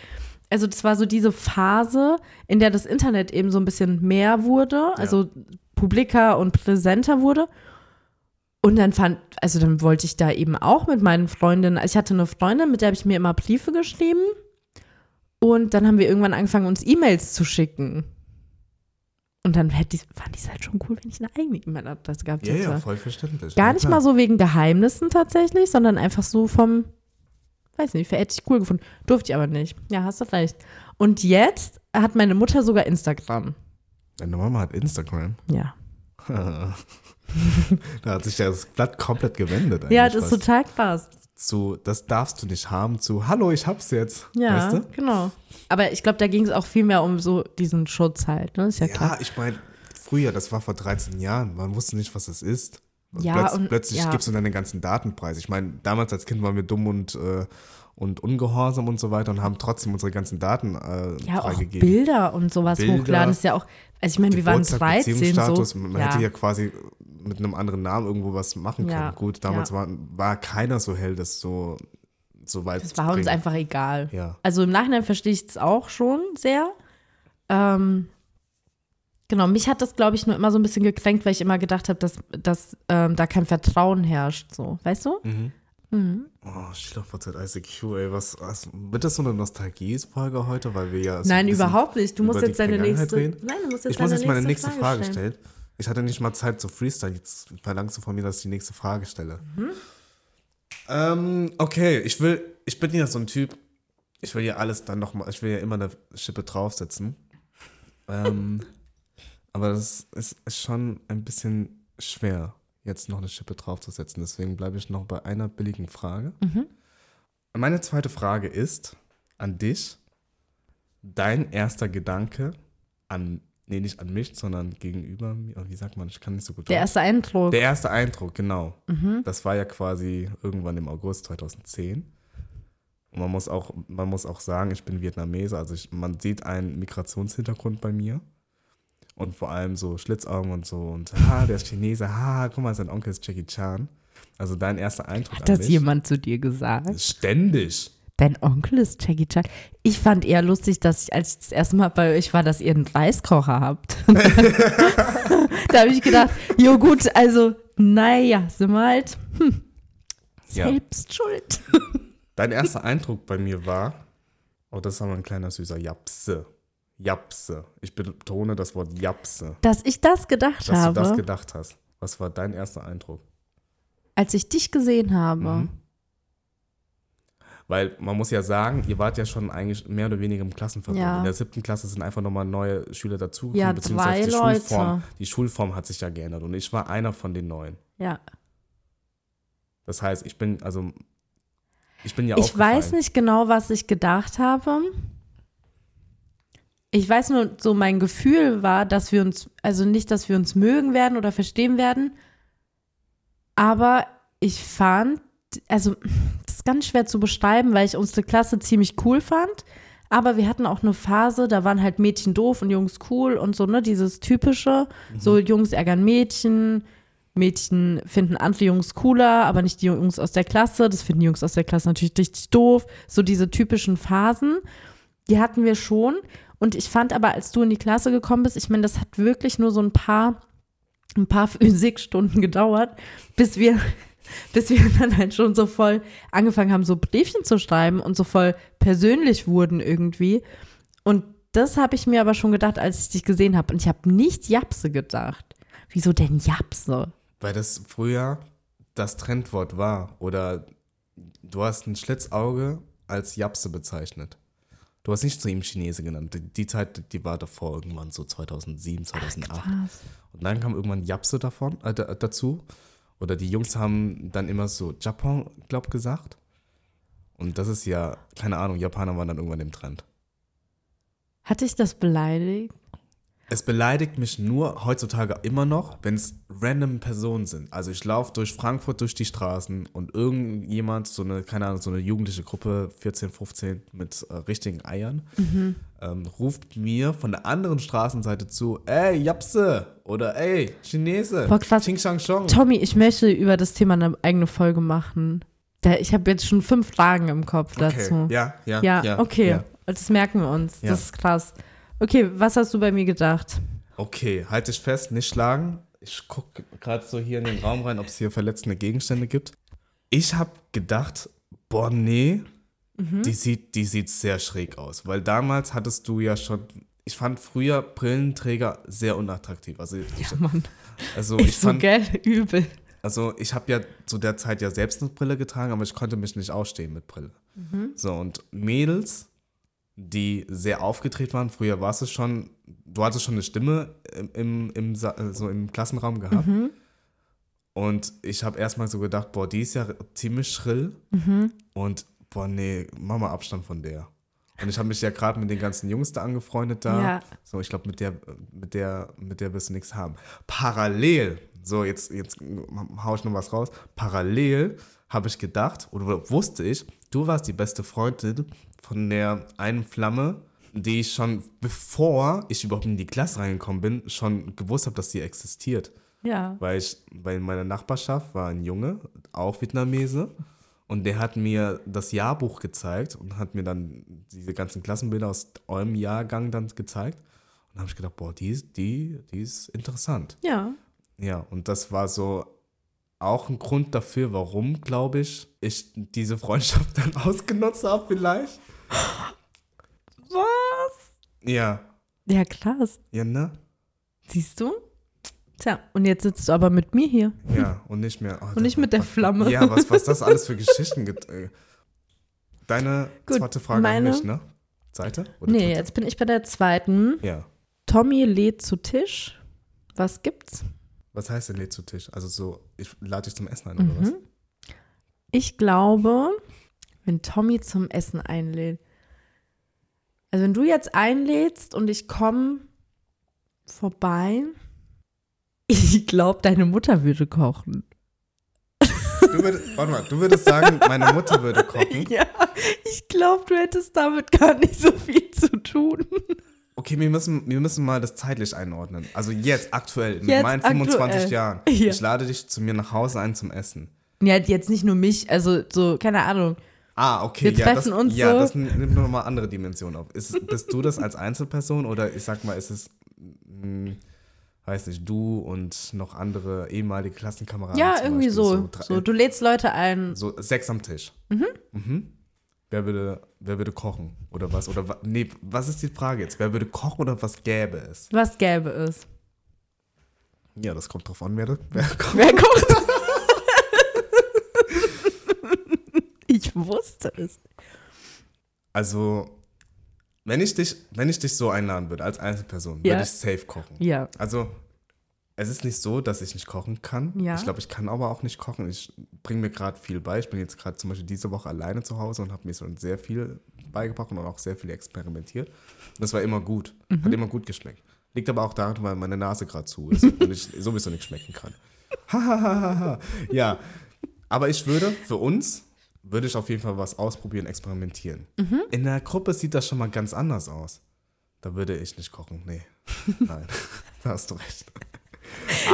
S2: also das war so diese Phase, in der das Internet eben so ein bisschen mehr wurde, also publiker und präsenter wurde. Und dann fand, also dann wollte ich da eben auch mit meinen Freundinnen, ich hatte eine Freundin, mit der habe ich mir immer Briefe geschrieben. Und dann haben wir irgendwann angefangen, uns E-Mails zu schicken. Und dann hätte ich, fand ich es halt schon cool, wenn ich eine eigene E-Mail-Adresse gehabt
S1: Ja,
S2: hätte.
S1: ja, voll verständlich.
S2: Gar
S1: Ja,
S2: nicht mal so wegen Geheimnissen tatsächlich, sondern einfach so vom, weiß nicht, hätte ich cool gefunden. Durfte ich aber nicht. Ja, hast du recht. Und jetzt hat meine Mutter sogar Instagram.
S1: Deine Mama hat Instagram.
S2: Ja. (laughs)
S1: da hat sich das Blatt komplett gewendet.
S2: Ja, das ist
S1: fast.
S2: total krass.
S1: Zu, das darfst du nicht haben, zu, hallo, ich hab's jetzt.
S2: Ja,
S1: Weißt du?
S2: genau. Aber ich glaube, da ging es auch viel mehr um so diesen Schutz halt, ne? Ist ja, klar.
S1: Ja, ich meine, früher, das war vor 13 Jahren, man wusste nicht, was es ist.
S2: Ja,
S1: plötz,
S2: und-
S1: plötzlich
S2: ja.
S1: gibst du deine ganzen Datenpreise. Ich meine, damals als Kind waren wir dumm und, äh, und ungehorsam und so weiter und haben trotzdem unsere ganzen Daten äh,
S2: Ja, auch
S1: freigegeben.
S2: Bilder und sowas
S1: Bilder,
S2: hochladen ist ja auch, also ich meine, wir waren
S1: Geburtstag,
S2: 13
S1: Beziehungsstatus,
S2: so.
S1: man
S2: ja.
S1: hätte ja quasi mit einem anderen Namen irgendwo was machen können.
S2: Ja,
S1: Gut, damals
S2: ja.
S1: war, war keiner so hell, das so, so weit
S2: Das war uns
S1: bringen.
S2: einfach egal.
S1: Ja.
S2: Also im Nachhinein verstehe ich es auch schon sehr. Ähm, genau, mich hat das, glaube ich, nur immer so ein bisschen gekränkt, weil ich immer gedacht habe, dass, dass ähm, da kein Vertrauen herrscht. So, weißt du?
S1: Mhm.
S2: Mhm.
S1: Oh, SchülerVZ ICQ, ey, was, was wird das so eine Nostalgie-Folge heute, weil wir ja so
S2: Nein, überhaupt nicht. Du musst jetzt deine nächste.
S1: reden?
S2: Nein, du musst jetzt
S1: Ich muss jetzt meine
S2: nächste
S1: nächste Frage stellen. Ich hatte nicht mal Zeit zu freestyle, jetzt verlangst du von mir, dass ich die nächste Frage stelle.
S2: Mhm.
S1: Ähm, okay, ich will, ich bin ja so ein Typ, ich will ja alles dann nochmal, ich will ja immer eine Schippe draufsetzen. ähm, (laughs) aber das ist, ist schon ein bisschen schwer, jetzt noch eine Schippe draufzusetzen. Deswegen bleibe ich noch bei einer billigen Frage.
S2: Mhm.
S1: Meine zweite Frage ist an dich. Dein erster Gedanke an, nee, nicht an mich, sondern gegenüber mir. Wie sagt man? Ich kann nicht so gut
S2: Der erste Eindruck.
S1: Der erste Eindruck, genau.
S2: Mhm.
S1: Das war ja quasi irgendwann im August 2010. Und man muss auch, man muss auch sagen, ich bin Vietnamese, also ich, man sieht einen Migrationshintergrund bei mir. Und vor allem so Schlitzaugen und so. Und ha, der ist Chinese, ha, guck mal, sein Onkel ist Jackie Chan. Also dein erster Eindruck
S2: Hat das
S1: mich.
S2: jemand zu dir gesagt?
S1: Ständig.
S2: Dein Onkel ist Jackie Chan. Ich fand eher lustig, dass ich, als ich das erste Mal bei euch war, dass ihr einen Reiskocher habt. (laughs) da habe ich gedacht, jo gut, also, naja, sind wir halt hm,
S1: Ja.
S2: selbst schuld.
S1: Dein erster Eindruck bei mir war, oh, das ist aber ein kleiner süßer Japse. Japse. Ich betone das Wort Japse,
S2: Dass ich das gedacht
S1: dass
S2: habe,
S1: du das gedacht hast. Was war dein erster Eindruck?
S2: als ich dich gesehen habe.
S1: Mhm. Weil man muss ja sagen, ihr wart ja schon eigentlich mehr oder weniger im Klassenverbund.
S2: Ja.
S1: In der siebten Klasse sind einfach nochmal neue Schüler dazugekommen,
S2: Ja,
S1: beziehungsweise die
S2: Leute.
S1: Schulform, die Schulform hat sich ja geändert und ich war einer von den neuen.
S2: Ja.
S1: Das heißt, ich bin, also, ich bin ja
S2: Ich
S1: aufgefallen.
S2: weiß nicht genau, was ich gedacht habe. Ich weiß nur, so mein Gefühl war, dass wir uns, also nicht, dass wir uns mögen werden oder verstehen werden, aber ich fand, also ganz schwer zu beschreiben, weil ich unsere Klasse ziemlich cool fand, aber wir hatten auch eine Phase, da waren halt Mädchen doof und Jungs cool und so, ne, dieses typische, so Jungs ärgern Mädchen, Mädchen finden andere Jungs cooler, aber nicht die Jungs aus der Klasse. Das finden die Jungs aus der Klasse natürlich richtig doof. So diese typischen Phasen, die hatten wir schon. Und ich fand aber, als du in die Klasse gekommen bist, ich meine, das hat wirklich nur so ein paar ein paar (laughs) Physikstunden gedauert, bis wir, bis wir (laughs) dann halt schon so voll angefangen haben, so Briefchen zu schreiben und so voll persönlich wurden irgendwie. Und das habe ich mir aber schon gedacht, als ich dich gesehen habe. Und ich habe nicht Japse gedacht. Wieso denn Japse?
S1: Weil das früher das Trendwort war. Oder du hast ein Schlitzauge als Japse bezeichnet. Du hast nicht zu ihm Chinese genannt. Die, die Zeit, die war davor irgendwann so 2007, 2008.
S2: Krass.
S1: Und dann kam irgendwann Japse davon, äh, da- dazu. Oder die Jungs haben dann immer so Japan, glaub, gesagt. Und das ist ja, keine Ahnung, Japaner waren dann irgendwann im Trend.
S2: Hat dich das beleidigt?
S1: Es beleidigt mich nur heutzutage immer noch, wenn es random Personen sind. Also ich laufe durch Frankfurt durch die Straßen und irgendjemand, so eine, keine Ahnung, so eine jugendliche Gruppe, 14, 15, mit äh, richtigen Eiern, ähm, ruft mir von der anderen Straßenseite zu, ey, Japse oder ey, Chinese,
S2: Boah, krass.
S1: Ching Shang Chong.
S2: Tommy, ich möchte über das Thema eine eigene Folge machen. Ich habe jetzt schon fünf Fragen im Kopf dazu.
S1: Okay, ja, ja,
S2: Ja,
S1: ja.
S2: okay.
S1: Ja.
S2: Das merken wir uns.
S1: Ja.
S2: Das ist krass. Okay, was hast du bei mir gedacht?
S1: Okay, halt dich fest, nicht schlagen. Ich gucke gerade so hier in den Raum rein, ob es hier verletzende Gegenstände gibt. Ich habe gedacht, boah, nee, die, sieht, die sieht sehr schräg aus. Weil damals hattest du ja schon, ich fand früher Brillenträger sehr unattraktiv. Also ich,
S2: Mann,
S1: also
S2: ist
S1: ich
S2: so
S1: fand,
S2: gell, übel.
S1: also ich habe ja zu der Zeit ja selbst eine Brille getragen, aber ich konnte mich nicht ausstehen mit Brille. So, und Mädels, die sehr aufgedreht waren, früher warst du schon, du hattest schon eine Stimme im, im, äh, so im Klassenraum gehabt. Und ich habe erstmal so gedacht, boah, die ist ja ziemlich schrill. Und boah, nee, mach mal Abstand von der. Und ich habe mich ja gerade mit den ganzen Jungs da angefreundet da.
S2: Ja.
S1: So, ich glaube, mit der, mit der, mit der wirst du nichts haben. Parallel, so jetzt, jetzt hau ich noch was raus. Parallel habe ich gedacht, oder wusste ich, du warst die beste Freundin von der einen Flamme, die ich schon, bevor ich überhaupt in die Klasse reingekommen bin, schon gewusst habe, dass sie existiert.
S2: Ja.
S1: Weil ich, weil in meiner Nachbarschaft war ein Junge, auch Vietnamese, und der hat mir das Jahrbuch gezeigt und hat mir dann diese ganzen Klassenbilder aus eurem Jahrgang dann gezeigt. Und da habe ich gedacht, boah, die, ist- die, die ist interessant.
S2: Ja.
S1: Ja, und das war so auch ein Grund dafür, warum, glaube ich, ich diese Freundschaft (laughs) dann ausgenutzt habe vielleicht.
S2: Was?
S1: Ja,
S2: Ja, krass.
S1: ja, ne?
S2: Siehst du? Tja, und jetzt sitzt du aber mit mir hier.
S1: Ja, und nicht mehr. oh,
S2: Und nicht mit der Flamme.
S1: Ja, was, was das alles für Geschichten gibt. ey. Deine
S2: Gut,
S1: zweite Frage
S2: meine-
S1: an mich, ne? Seite? Oder
S2: Nee,
S1: dritte?
S2: jetzt bin ich bei der zweiten.
S1: Ja.
S2: Tommy lädt zu Tisch. Was gibt's?
S1: Was heißt denn lädt zu Tisch? Also so, ich lade dich zum Essen ein oder was?
S2: Mhm. Ich glaube, wenn Tommy zum Essen einlädt. Also wenn du jetzt einlädst und ich komme vorbei, (laughs) ich glaube, deine Mutter würde kochen.
S1: Du würdest, warte mal, du würdest sagen, meine Mutter würde kochen. (laughs)
S2: Ja, ich glaube, du hättest damit gar nicht so viel zu tun.
S1: Okay, wir müssen, wir müssen mal das zeitlich einordnen. Also jetzt, aktuell, mit
S2: Jetzt
S1: meinen 25
S2: aktuell.
S1: Jahren.
S2: Ja.
S1: Ich lade dich zu mir nach Hause ein zum Essen.
S2: Ja, jetzt nicht nur mich, also so, keine Ahnung.
S1: Ah, okay.
S2: Wir
S1: ja,
S2: treffen
S1: das,
S2: uns
S1: ja,
S2: so.
S1: das nimmt nochmal andere Dimensionen auf. Ist, bist du das als Einzelperson oder ich sag mal, ist es, hm, weiß nicht, du und noch andere ehemalige Klassenkameraden?
S2: Ja, irgendwie
S1: Beispiel,
S2: so.
S1: drei-
S2: So, du lädst Leute ein.
S1: So sechs am Tisch. Mhm. Wer würde, wer würde kochen oder was? Oder nee, was ist die Frage jetzt? Wer würde kochen oder was gäbe es?
S2: Was gäbe es?
S1: Ja, das kommt drauf an, wer, wer kocht.
S2: Wer kocht? (laughs) ich wusste es.
S1: Also, wenn ich dich, wenn ich dich so einladen würde als Einzelperson,
S2: Ja.
S1: würde ich safe kochen.
S2: Ja.
S1: Also, es ist nicht so, dass ich nicht kochen kann.
S2: Ja.
S1: Ich glaube, ich kann aber auch nicht kochen. Ich bringe mir gerade viel bei. Ich bin jetzt gerade zum Beispiel diese Woche alleine zu Hause und habe mir schon sehr viel beigebracht und auch sehr viel experimentiert. Und das war immer gut.
S2: Mhm.
S1: Hat immer gut geschmeckt. Liegt aber auch daran, weil meine Nase gerade zu ist und ich (laughs) sowieso nicht schmecken kann. (laughs) Ja, aber ich würde für uns würde ich auf jeden Fall was ausprobieren, experimentieren.
S2: Mhm.
S1: In der Gruppe sieht das schon mal ganz anders aus. Da würde ich nicht kochen. Nee. (laughs) Nein. da hast du recht.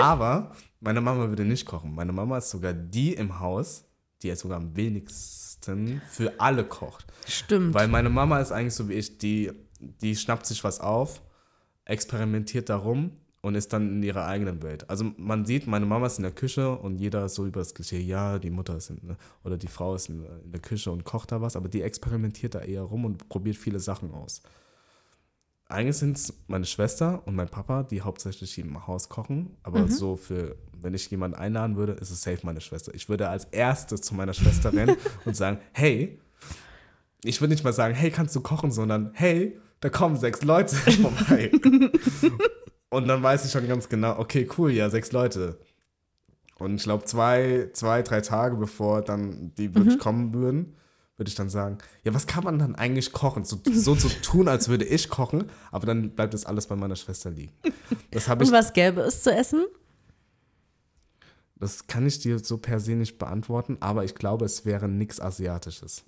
S1: Aber meine Mama würde nicht kochen. Meine Mama ist sogar die im Haus, die jetzt sogar am wenigsten für alle kocht.
S2: Stimmt.
S1: Weil meine Mama ist eigentlich so wie ich, die, die schnappt sich was auf, experimentiert darum und ist dann in ihrer eigenen Welt. Also man sieht, meine Mama ist in der Küche und jeder ist so über das Klischee, ja, die Mutter ist in, oder die Frau ist in, in der Küche und kocht da was, aber die experimentiert da eher rum und probiert viele Sachen aus. Eigentlich sind es meine Schwester und mein Papa, die hauptsächlich im Haus kochen, aber so für, wenn ich jemanden einladen würde, ist es safe meine Schwester. Ich würde als erstes zu meiner Schwester rennen (laughs) und sagen, hey, ich würde nicht mal sagen, hey, kannst du kochen, sondern hey, da kommen sechs Leute (laughs) vorbei. Und dann weiß ich schon ganz genau, okay, cool, ja, sechs Leute. Und ich glaube, zwei, zwei, drei Tage bevor dann die wirklich kommen würden, würde ich dann sagen, ja, was kann man dann eigentlich kochen? So, (laughs) so zu tun, als würde ich kochen, aber dann bleibt das alles bei meiner Schwester liegen. Das ich,
S2: Und was gäbe es zu essen?
S1: das kann ich dir so per se nicht beantworten, aber ich glaube, es wäre nichts Asiatisches.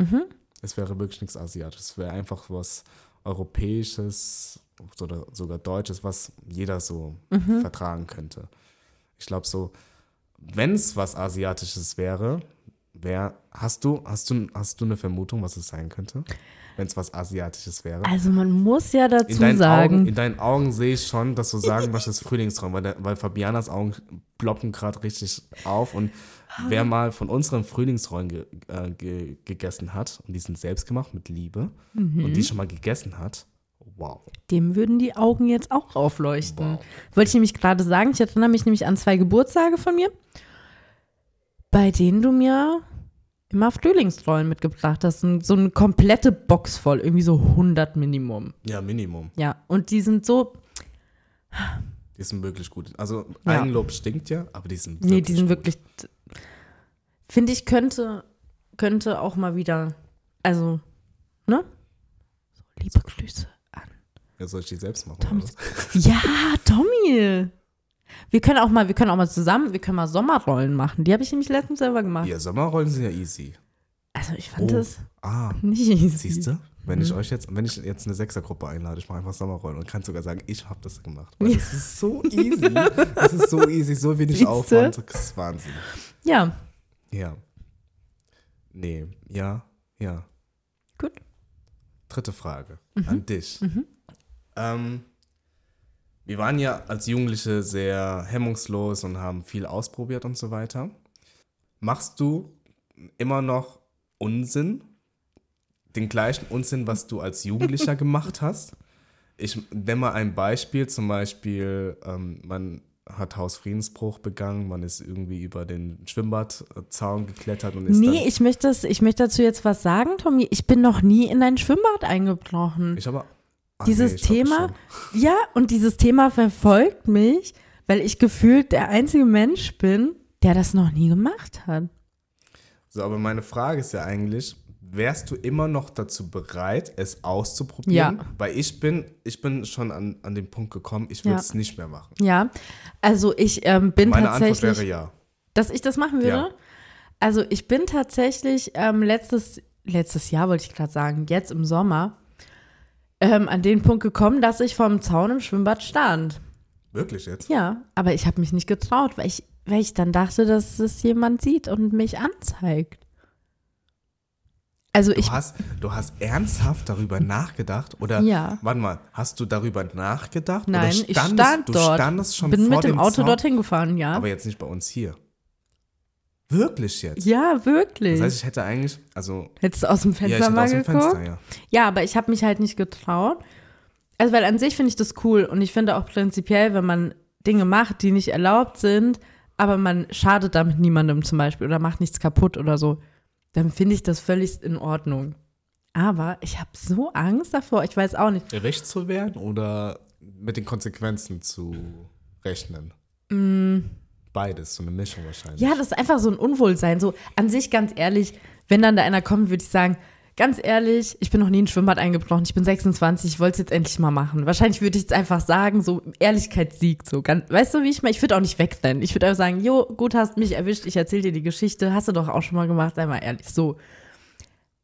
S1: Es wäre wirklich nichts Asiatisches. Es wäre einfach was Europäisches oder sogar Deutsches, was jeder so vertragen könnte. Ich glaube so, wenn es was Asiatisches wäre, wär, hast du, hast du, hast du eine Vermutung, was es sein könnte? Wenn es was Asiatisches wäre?
S2: Also man muss ja
S1: In
S2: dazu
S1: deinen,
S2: sagen,
S1: Augen, in deinen Augen sehe ich schon, dass du sagen möchtest Frühlingstraum, weil, der, weil Fabianas Augen ploppen gerade richtig auf. Und wer mal von unseren Frühlingsrollen ge, äh, ge, gegessen hat, und die sind selbst gemacht mit Liebe, und die schon mal gegessen hat, wow.
S2: dem würden die Augen jetzt auch aufleuchten.
S1: Wow.
S2: Wollte ich nämlich gerade sagen, ich erinnere mich nämlich an zwei Geburtstage von mir, bei denen du mir immer Frühlingsrollen mitgebracht hast. Und So eine komplette Box voll, irgendwie so 100 Minimum.
S1: Ja, Minimum.
S2: Ja, und die sind so,
S1: Die sind wirklich gut. Also
S2: Ja.
S1: Eigenlob stinkt ja, aber die sind
S2: nee, die sind
S1: gut.
S2: wirklich, finde ich, könnte, könnte auch mal wieder, also, ne? So, liebe Grüße
S1: Ja, soll ich die selbst machen?
S2: Tommy. (laughs) Ja, Tommy. Wir können auch mal, wir können auch mal zusammen, wir können mal Sommerrollen machen. Die habe ich nämlich letztens selber gemacht.
S1: Ja, Sommerrollen sind ja easy.
S2: Also ich fand
S1: Oh.
S2: das
S1: Ah, (laughs)
S2: nicht easy.
S1: siehst du? Wenn ich
S2: Mhm.
S1: euch jetzt, wenn ich jetzt eine Sechsergruppe einlade, ich mache einfach Sommerrollen und kann sogar sagen, ich habe das gemacht. Weil das ist so easy. Das ist so easy, so wenig
S2: Siehste?
S1: Aufwand. Das ist Wahnsinn.
S2: Ja,
S1: Ja. Nee, ja, ja.
S2: gut.
S1: Dritte Frage
S2: Mhm.
S1: an dich. Ähm, wir waren ja als Jugendliche sehr hemmungslos und haben viel ausprobiert und so weiter. Machst du immer noch Unsinn? Den gleichen Unsinn, was du als Jugendlicher (laughs) gemacht hast? Ich nenne mal ein Beispiel, zum Beispiel, ähm, man hat Hausfriedensbruch begangen, man ist irgendwie über den Schwimmbadzaun geklettert und ist
S2: Nee, ich möchte, das, ich möchte dazu jetzt was sagen, Tommy. Ich bin noch nie in ein Schwimmbad eingebrochen.
S1: ich aber Ah,
S2: dieses
S1: nee,
S2: Thema, ja, und dieses Thema verfolgt mich, weil ich gefühlt der einzige Mensch bin, der das noch nie gemacht hat.
S1: So, aber meine Frage ist ja eigentlich, wärst du immer noch dazu bereit, es auszuprobieren?
S2: Ja.
S1: Weil ich bin, ich bin schon an, an den Punkt gekommen, ich würde
S2: Ja.
S1: es nicht mehr machen.
S2: Ja, also ich ähm, bin
S1: Meine Antwort
S2: tatsächlich.
S1: wäre ja.
S2: Dass ich das machen würde?
S1: Ja.
S2: Also ich bin tatsächlich ähm, letztes, letztes Jahr, wollte ich gerade sagen, jetzt im Sommer, ähm, an den Punkt gekommen, dass ich vorm Zaun im Schwimmbad stand.
S1: Wirklich jetzt?
S2: Ja, aber ich habe mich nicht getraut, weil ich, weil ich dann dachte, dass es jemand sieht und mich anzeigt. Also ich,
S1: Du hast, du hast ernsthaft darüber nachgedacht? Oder,
S2: Ja.
S1: warte mal, hast du darüber nachgedacht?
S2: nein,
S1: oder
S2: ich
S1: standest,
S2: stand
S1: du
S2: dort.
S1: standest schon
S2: bin
S1: vor
S2: mit dem Auto
S1: Zaun,
S2: dorthin gefahren, ja.
S1: Aber jetzt nicht bei uns hier. Wirklich jetzt?
S2: ja, wirklich.
S1: Das heißt, ich hätte eigentlich, also,
S2: Hättest du aus dem
S1: ja,
S2: Fenster
S1: ich hätte
S2: mal
S1: aus dem
S2: geguckt?
S1: Fenster, ja.
S2: Ja, aber ich habe mich halt nicht getraut. Also, weil an sich finde ich das cool und ich finde auch prinzipiell, wenn man Dinge macht, die nicht erlaubt sind, aber man schadet damit niemandem zum Beispiel oder macht nichts kaputt oder so, dann finde ich das völlig in Ordnung. Aber ich habe so Angst davor, ich weiß auch nicht.
S1: Gerecht zu werden oder mit den Konsequenzen zu rechnen? Beides, so eine Mischung wahrscheinlich.
S2: Ja, das ist einfach so ein Unwohlsein. So an sich ganz ehrlich, wenn dann da einer kommt, würde ich sagen, ganz ehrlich, ich bin noch nie in ein Schwimmbad eingebrochen, ich bin 26, ich wollte es jetzt endlich mal machen. Wahrscheinlich würde ich es einfach sagen, so Ehrlichkeit siegt so. Ganz, weißt du, wie ich meine? Ich würde auch nicht wegrennen. Ich würde einfach sagen, jo, gut, hast mich erwischt, ich erzähle dir die Geschichte, hast du doch auch schon mal gemacht, sei mal ehrlich, so.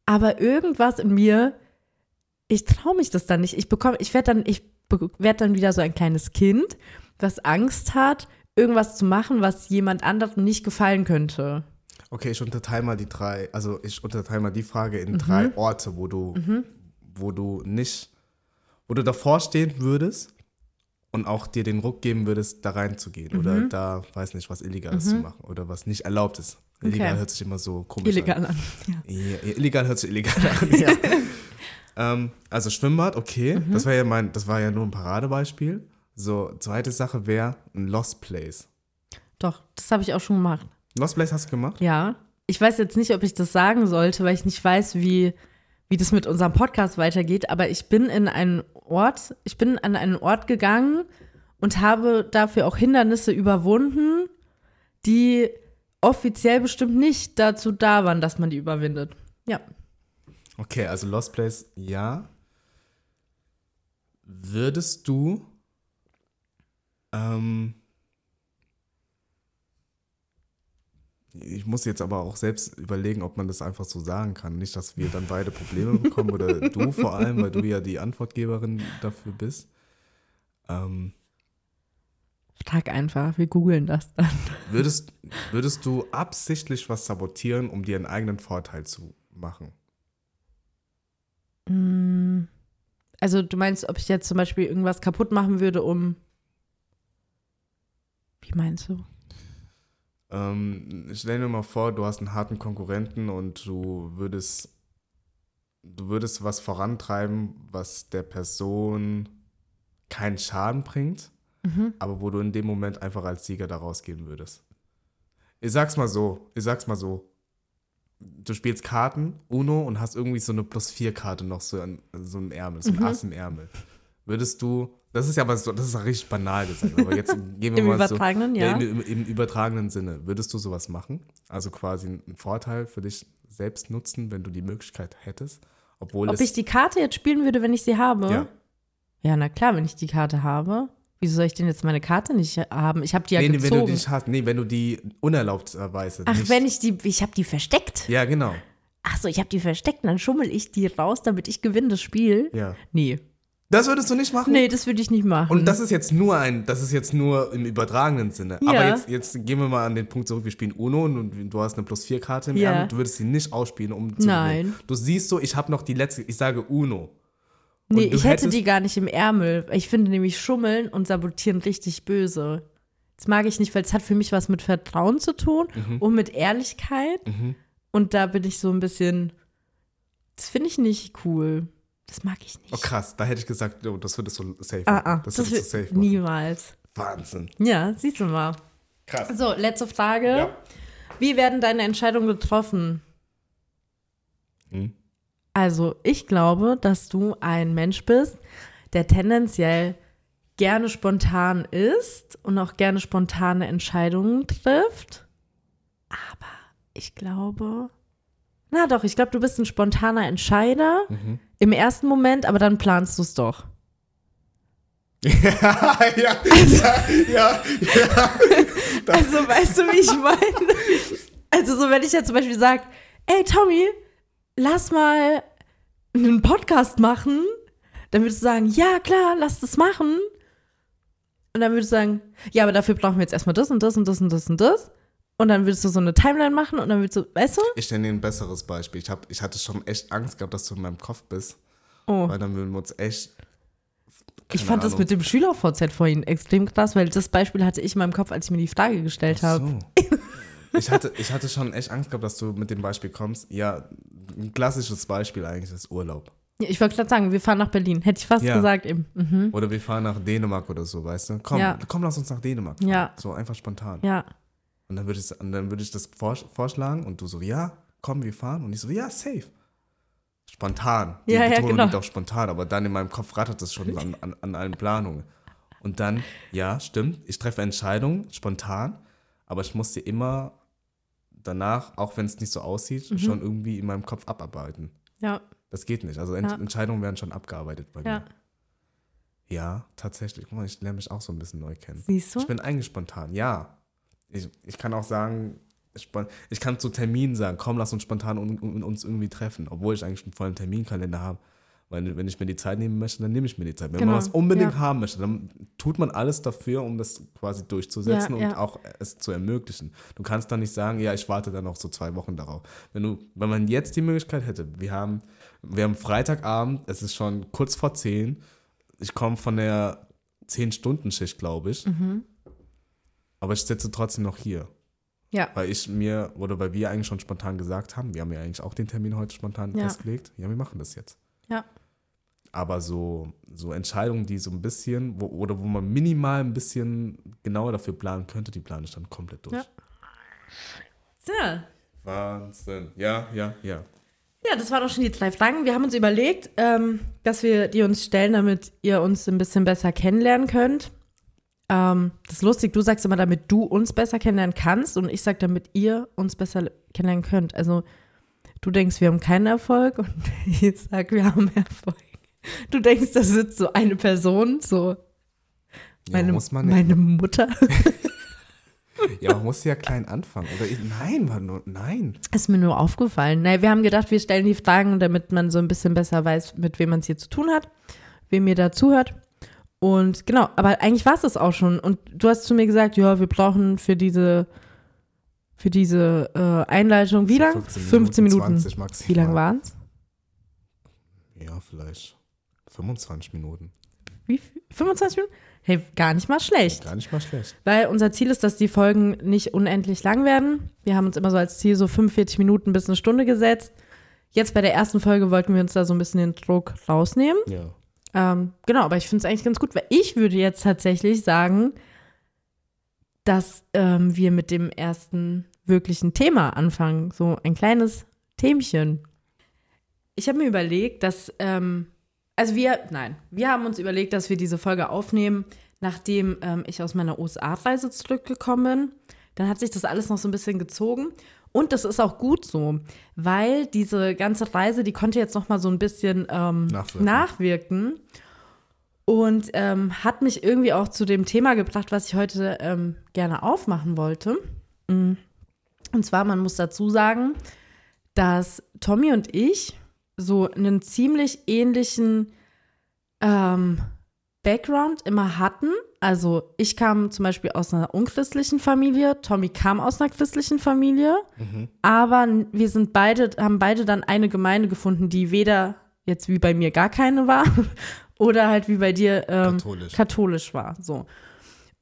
S2: Aber irgendwas in mir, ich traue mich das dann nicht. Ich bekomme, ich werde dann, ich werde dann wieder so ein kleines Kind, was Angst hat, irgendwas zu machen, was jemand anderem nicht gefallen könnte.
S1: Okay, ich unterteile mal die drei, also ich unterteile mal die Frage
S2: Mhm.
S1: in drei Orte, wo du, wo du nicht, wo du davor stehen würdest und auch dir den Ruck geben würdest, da reinzugehen oder
S2: Mhm.
S1: da, weiß nicht, was Illegales zu machen oder was nicht erlaubt ist. Illegal
S2: Okay.
S1: hört sich immer so komisch
S2: Illegal an.
S1: An. Ja, ja, illegal hört sich illegal an, ja. (laughs) ähm, also Schwimmbad, okay.
S2: Mhm.
S1: Das war ja mein, das war ja nur ein Paradebeispiel. So, zweite Sache wäre ein Lost Place.
S2: Doch, das habe ich auch schon gemacht.
S1: Lost Place hast du gemacht?
S2: Ja. Ich weiß jetzt nicht, ob ich das sagen sollte, weil ich nicht weiß, wie, wie das mit unserem Podcast weitergeht, aber ich bin in einen Ort, ich bin an einen Ort gegangen und habe dafür auch Hindernisse überwunden, die offiziell bestimmt nicht dazu da waren, dass man die überwindet. Ja.
S1: Okay, also Lost Place, ja. Würdest du ähm, ich muss jetzt aber auch selbst überlegen, ob man das einfach so sagen kann. Nicht, dass wir dann beide Probleme bekommen oder (laughs) du vor allem, weil du ja die Antwortgeberin dafür bist. Ähm,
S2: Frag einfach, wir googeln das dann.
S1: würdest, würdest du absichtlich was sabotieren, um dir einen eigenen Vorteil zu machen?
S2: Mm, Also du meinst, ob ich jetzt zum Beispiel irgendwas kaputt machen würde, um. Wie meinst du?
S1: Ähm, stell dir mal vor, du hast einen harten Konkurrenten und du würdest, du würdest was vorantreiben, was der Person keinen Schaden bringt,
S2: Mhm.
S1: aber wo du in dem Moment einfach als Sieger da rausgehen würdest. Ich sag's mal so, ich sag's mal so. Du spielst Karten, Uno, und hast irgendwie so eine Plus-4-Karte noch so, an, so im Ärmel, so ein
S2: Mhm.
S1: Ass im Ärmel. Würdest du, das ist ja aber so, das ist ja richtig banal gesagt, aber jetzt (laughs) gehen wir
S2: Im
S1: mal so.
S2: übertragenen, ja.
S1: im, im, übertragenen Sinne. Würdest du sowas machen? Also quasi einen Vorteil für dich selbst nutzen, wenn du die Möglichkeit hättest? Obwohl
S2: Ob ich die Karte jetzt spielen würde, wenn ich sie habe?
S1: ja.
S2: Ja, na klar, wenn ich die Karte habe. Wieso soll ich denn jetzt meine Karte nicht haben? Ich habe die ja
S1: nee, nee, wenn
S2: gezogen.
S1: du die nicht hast, nee, wenn du die unerlaubterweise
S2: Ach,
S1: nicht.
S2: wenn ich die, ich habe die versteckt.
S1: Ja, genau.
S2: Ach so, ich habe die versteckt, dann schummel ich die raus, damit ich gewinne das Spiel.
S1: Ja.
S2: Nee.
S1: Das würdest du nicht machen?
S2: Nee, das würde ich nicht machen.
S1: Und das ist jetzt nur ein, das ist jetzt nur im übertragenen Sinne.
S2: Ja.
S1: Aber jetzt, jetzt gehen wir mal an den Punkt zurück, wir spielen Uno und du hast eine plus 4 Karte im
S2: Ja.
S1: Ärmel, du würdest sie nicht ausspielen, um zu
S2: Nein.
S1: gewinnen. Du siehst so, ich habe noch die letzte, ich sage Uno.
S2: nee,
S1: und du
S2: ich hätte die gar nicht im Ärmel. Ich finde nämlich Schummeln und Sabotieren richtig böse. Das mag ich nicht, weil es hat für mich was mit Vertrauen zu tun
S1: Mhm.
S2: und mit Ehrlichkeit. Und da bin ich so ein bisschen, das finde ich nicht cool. Das mag ich nicht.
S1: Oh krass, da hätte ich gesagt, oh, das würdest du safe
S2: Ah,
S1: machen.
S2: ah,
S1: das,
S2: das,
S1: würdest du
S2: wird
S1: safe machen.
S2: niemals.
S1: Wahnsinn.
S2: Ja, siehst du mal.
S1: Krass.
S2: So, letzte Frage.
S1: Ja.
S2: Wie werden deine Entscheidungen getroffen?
S1: Hm.
S2: Also, ich glaube, dass du ein Mensch bist, der tendenziell gerne spontan ist und auch gerne spontane Entscheidungen trifft. Aber ich glaube, na doch, ich glaube, du bist ein spontaner Entscheider
S1: Mhm.
S2: im ersten Moment, aber dann planst du es doch. (laughs)
S1: ja, ja, ja, ja, ja. (laughs)
S2: Also, weißt du, wie ich meine? Also, so, wenn ich jetzt zum Beispiel sage, ey, Tommy, lass mal einen Podcast machen, dann würdest du sagen, ja, klar, lass das machen. Und dann würdest du sagen, ja, aber dafür brauchen wir jetzt erstmal das und das und das und das und das. Und dann würdest du so eine Timeline machen und dann würdest du, weißt du?
S1: Ich nenne dir ein besseres Beispiel. Ich, hab, ich hatte schon echt Angst gehabt, dass du in meinem Kopf bist,
S2: Oh.
S1: weil dann würden wir uns echt.
S2: Ich fand das
S1: Ahnung.
S2: mit dem Schüler-VZ vorhin extrem krass, weil das Beispiel hatte ich in meinem Kopf, als ich mir die Frage gestellt habe.
S1: So. Ich hatte, ich hatte schon echt Angst gehabt, dass du mit dem Beispiel kommst. Ja, ein klassisches Beispiel eigentlich ist Urlaub.
S2: Ja, Ich wollte gerade sagen, wir fahren nach Berlin. Hätte ich fast
S1: Ja.
S2: gesagt eben. Mhm.
S1: Oder wir fahren nach Dänemark oder so, weißt du? Komm,
S2: Ja.
S1: komm, lass uns nach Dänemark fahren.
S2: Ja.
S1: So einfach spontan.
S2: Ja.
S1: Und dann würde ich, dann würde ich das vors- vorschlagen und du so, ja, komm, wir fahren. Und ich so, ja, safe. Spontan. Die
S2: Ja, ja,
S1: Betonung
S2: genau.
S1: liegt auch spontan, aber dann in meinem Kopf rattert es schon an, an, an allen Planungen. Und dann, ja, stimmt, ich treffe Entscheidungen spontan, aber ich muss sie immer danach, auch wenn es nicht so aussieht,
S2: Mhm.
S1: schon irgendwie in meinem Kopf abarbeiten.
S2: Ja.
S1: Das geht nicht. Also Ent
S2: Ja.
S1: Entscheidungen werden schon abgearbeitet bei
S2: Ja.
S1: mir. Ja, tatsächlich. Guck mal, ich lerne mich auch so ein bisschen neu kennen.
S2: Siehst du?
S1: Ich bin eigentlich spontan, ja. Ich, ich kann auch sagen, ich kann zu Terminen sagen, komm, lass uns spontan un, un, uns irgendwie treffen, obwohl ich eigentlich einen vollen Terminkalender habe. Weil wenn ich mir die Zeit nehmen möchte, dann nehme ich mir die Zeit. Wenn
S2: Genau,
S1: man was unbedingt
S2: ja.
S1: haben möchte, dann tut man alles dafür, um das quasi durchzusetzen
S2: Ja,
S1: und
S2: ja.
S1: auch es zu ermöglichen. Du kannst dann nicht sagen, ja, ich warte dann noch so zwei Wochen darauf. Wenn du, wenn man jetzt die Möglichkeit hätte, wir haben, wir haben Freitagabend, es ist schon kurz vor zehn, ich komme von der 10-Stunden-Schicht, glaube ich.
S2: Mhm.
S1: Aber ich sitze trotzdem noch hier.
S2: Ja.
S1: Weil ich mir, oder weil wir eigentlich schon spontan gesagt haben, wir haben ja eigentlich auch den Termin heute spontan
S2: Ja.
S1: festgelegt. Ja, wir machen das jetzt.
S2: Ja.
S1: Aber so, so Entscheidungen, die so ein bisschen, wo, oder wo man minimal ein bisschen genauer dafür planen könnte, die plane ich dann komplett durch.
S2: Ja. Ja.
S1: Wahnsinn. Ja, ja, ja.
S2: Ja, das waren auch schon die drei Fragen. Wir haben uns überlegt, ähm, dass wir die uns stellen, damit ihr uns ein bisschen besser kennenlernen könnt. Ähm, das ist lustig, du sagst immer, damit du uns besser kennenlernen kannst und ich sage, damit ihr uns besser kennenlernen könnt. Also du denkst, wir haben keinen Erfolg und (laughs) ich sage, wir haben Erfolg. Du denkst, da sitzt so eine Person, so
S1: Ja,
S2: meine,
S1: man,
S2: meine Mutter. (laughs)
S1: ja, man muss ja klein anfangen. Oder ich, nein, war nur, nein.
S2: Ist mir nur aufgefallen. Naja, wir haben gedacht, wir stellen die Fragen, damit man so ein bisschen besser weiß, mit wem man es hier zu tun hat, wem ihr da zuhört. Und genau, aber eigentlich war es das auch schon. Und du hast zu mir gesagt, ja, wir brauchen für diese, für diese äh, Einleitung, wie
S1: So
S2: lang? 15 Minuten.
S1: 20 maximal.
S2: Wie lang waren es?
S1: Ja, vielleicht 25 Minuten.
S2: Wie? viel? 25 Minuten? Hey, gar nicht mal schlecht.
S1: Gar nicht mal schlecht.
S2: Weil unser Ziel ist, dass die Folgen nicht unendlich lang werden. Wir haben uns immer so als Ziel so 45 Minuten bis eine Stunde gesetzt. Jetzt bei der ersten Folge wollten wir uns da so ein bisschen den Druck rausnehmen.
S1: Ja.
S2: Ähm, genau, aber ich finde es eigentlich ganz gut, weil ich würde jetzt tatsächlich sagen, dass ähm, wir mit dem ersten wirklichen Thema anfangen. So ein kleines Themchen. Ich habe mir überlegt, dass, ähm, also wir, nein, wir haben uns überlegt, dass wir diese Folge aufnehmen, nachdem ähm, ich aus meiner USA-Reise zurückgekommen bin. Dann hat sich das alles noch so ein bisschen gezogen. Und das ist auch gut so, weil diese ganze Reise, die konnte jetzt noch mal so ein bisschen ähm,
S1: Nachwirken.
S2: nachwirken. Und ähm, hat mich irgendwie auch zu dem Thema gebracht, was ich heute ähm, gerne aufmachen wollte. Mm. Und zwar, man muss dazu sagen, dass Tommy und ich so einen ziemlich ähnlichen ähm, Background immer hatten. Also ich kam zum Beispiel aus einer unchristlichen Familie, Tommy kam aus einer christlichen Familie, aber wir sind beide, haben beide dann eine Gemeinde gefunden, die weder jetzt wie bei mir gar keine war (laughs) oder halt wie bei dir ähm,
S1: Katholisch.
S2: katholisch war. So.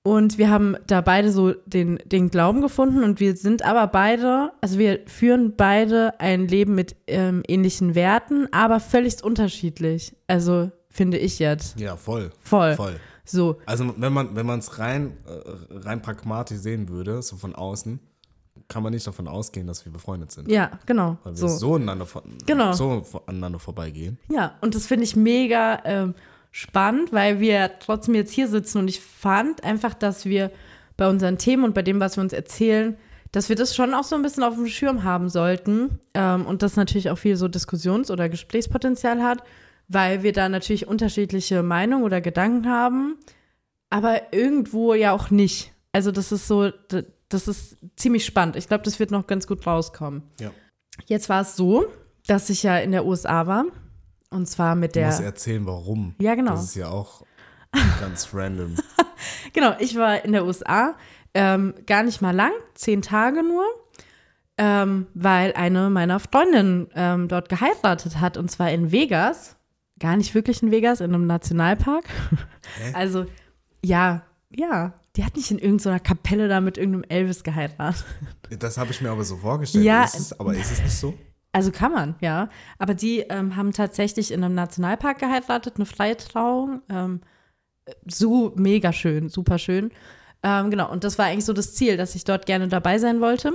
S2: Und wir haben da beide so den, den Glauben gefunden und wir sind aber beide, also wir führen beide ein Leben mit ähm, ähnlichen Werten, aber völlig unterschiedlich. Also finde ich jetzt.
S1: Ja, voll.
S2: Voll.
S1: Voll.
S2: So.
S1: Also wenn man wenn man es rein äh, rein pragmatisch sehen würde, so von außen, kann man nicht davon ausgehen, dass wir befreundet sind,
S2: Ja, genau.
S1: weil wir
S2: So.
S1: so, aneinander
S2: Genau.
S1: so aneinander vorbeigehen.
S2: Ja, und das finde ich mega ähm, spannend, weil wir trotzdem jetzt hier sitzen und ich fand einfach, dass wir bei unseren Themen und bei dem, was wir uns erzählen, dass wir das schon auch so ein bisschen auf dem Schirm haben sollten ähm, und das natürlich auch viel so Diskussions- oder Gesprächspotenzial hat, weil wir da natürlich unterschiedliche Meinungen oder Gedanken haben, aber irgendwo ja auch nicht. Also das ist so, das ist ziemlich spannend. Ich glaube, das wird noch ganz gut rauskommen.
S1: Ja.
S2: Jetzt war es so, dass ich ja in der USA war. Und zwar mit
S1: Du
S2: der.
S1: musst erzählen, warum.
S2: Ja, genau.
S1: Das ist ja auch (laughs) ganz random. (laughs)
S2: Genau, ich war in der USA. Ähm, gar nicht mal lang, zehn Tage nur. Ähm, weil eine meiner Freundinnen ähm, dort geheiratet hat. Und zwar in Vegas. Gar nicht wirklich in Vegas, in einem Nationalpark.
S1: Hä? (laughs)
S2: Also, ja, ja. Die hat nicht in irgendeiner Kapelle da mit irgendeinem Elvis geheiratet.
S1: Das habe ich mir aber so vorgestellt.
S2: Ja.
S1: Ist es, aber ist es nicht so?
S2: Also kann man, ja. Aber die ähm, haben tatsächlich in einem Nationalpark geheiratet, eine freie Trauung. Ähm, so mega schön, super schön. Ähm, genau, und das war eigentlich so das Ziel, dass ich dort gerne dabei sein wollte.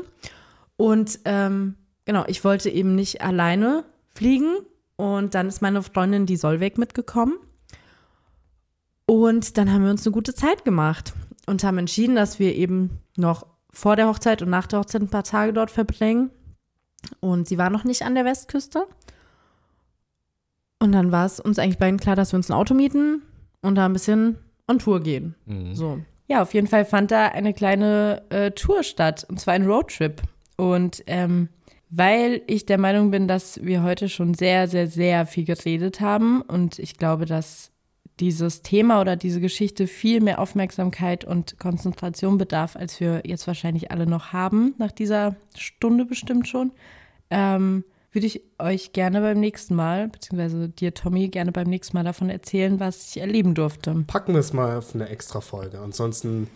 S2: Und ähm, genau, ich wollte eben nicht alleine fliegen. Und dann ist meine Freundin, die Solveig, mitgekommen. Und dann haben wir uns eine gute Zeit gemacht und haben entschieden, dass wir eben noch vor der Hochzeit und nach der Hochzeit ein paar Tage dort verbringen. Und sie war noch nicht an der Westküste. Und dann war es uns eigentlich beiden klar, dass wir uns ein Auto mieten und da ein bisschen on Tour gehen.
S1: Mhm.
S2: So.
S3: Ja, auf jeden Fall fand da eine kleine äh, Tour statt, und zwar ein Roadtrip. Und ähm, weil ich der Meinung bin, dass wir heute schon sehr, sehr, sehr viel geredet haben und ich glaube, dass dieses Thema oder diese Geschichte viel mehr Aufmerksamkeit und Konzentration bedarf, als wir jetzt wahrscheinlich alle noch haben, nach dieser Stunde bestimmt schon, ähm,
S2: würde ich euch gerne beim nächsten Mal, beziehungsweise dir, Tommy, gerne beim nächsten Mal davon erzählen, was ich erleben durfte.
S1: Packen wir es mal auf eine extra Folge. Ansonsten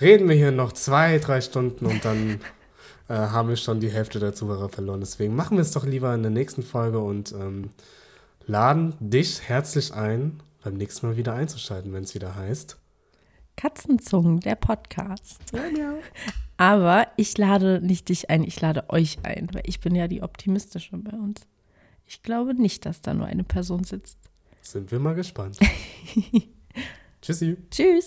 S1: reden wir hier noch zwei, drei Stunden und dann (laughs) äh, haben wir schon die Hälfte der Zuhörer verloren. Deswegen machen wir es doch lieber in der nächsten Folge und ähm, laden dich herzlich ein, beim nächsten Mal wieder einzuschalten, wenn es wieder heißt.
S2: Katzenzungen, der Podcast. (laughs) Aber ich lade nicht dich ein, ich lade euch ein, weil ich bin ja die optimistische bei uns. Ich glaube nicht, dass da nur eine Person sitzt.
S1: Sind wir mal gespannt. (laughs) Tschüssi.
S2: Tschüss.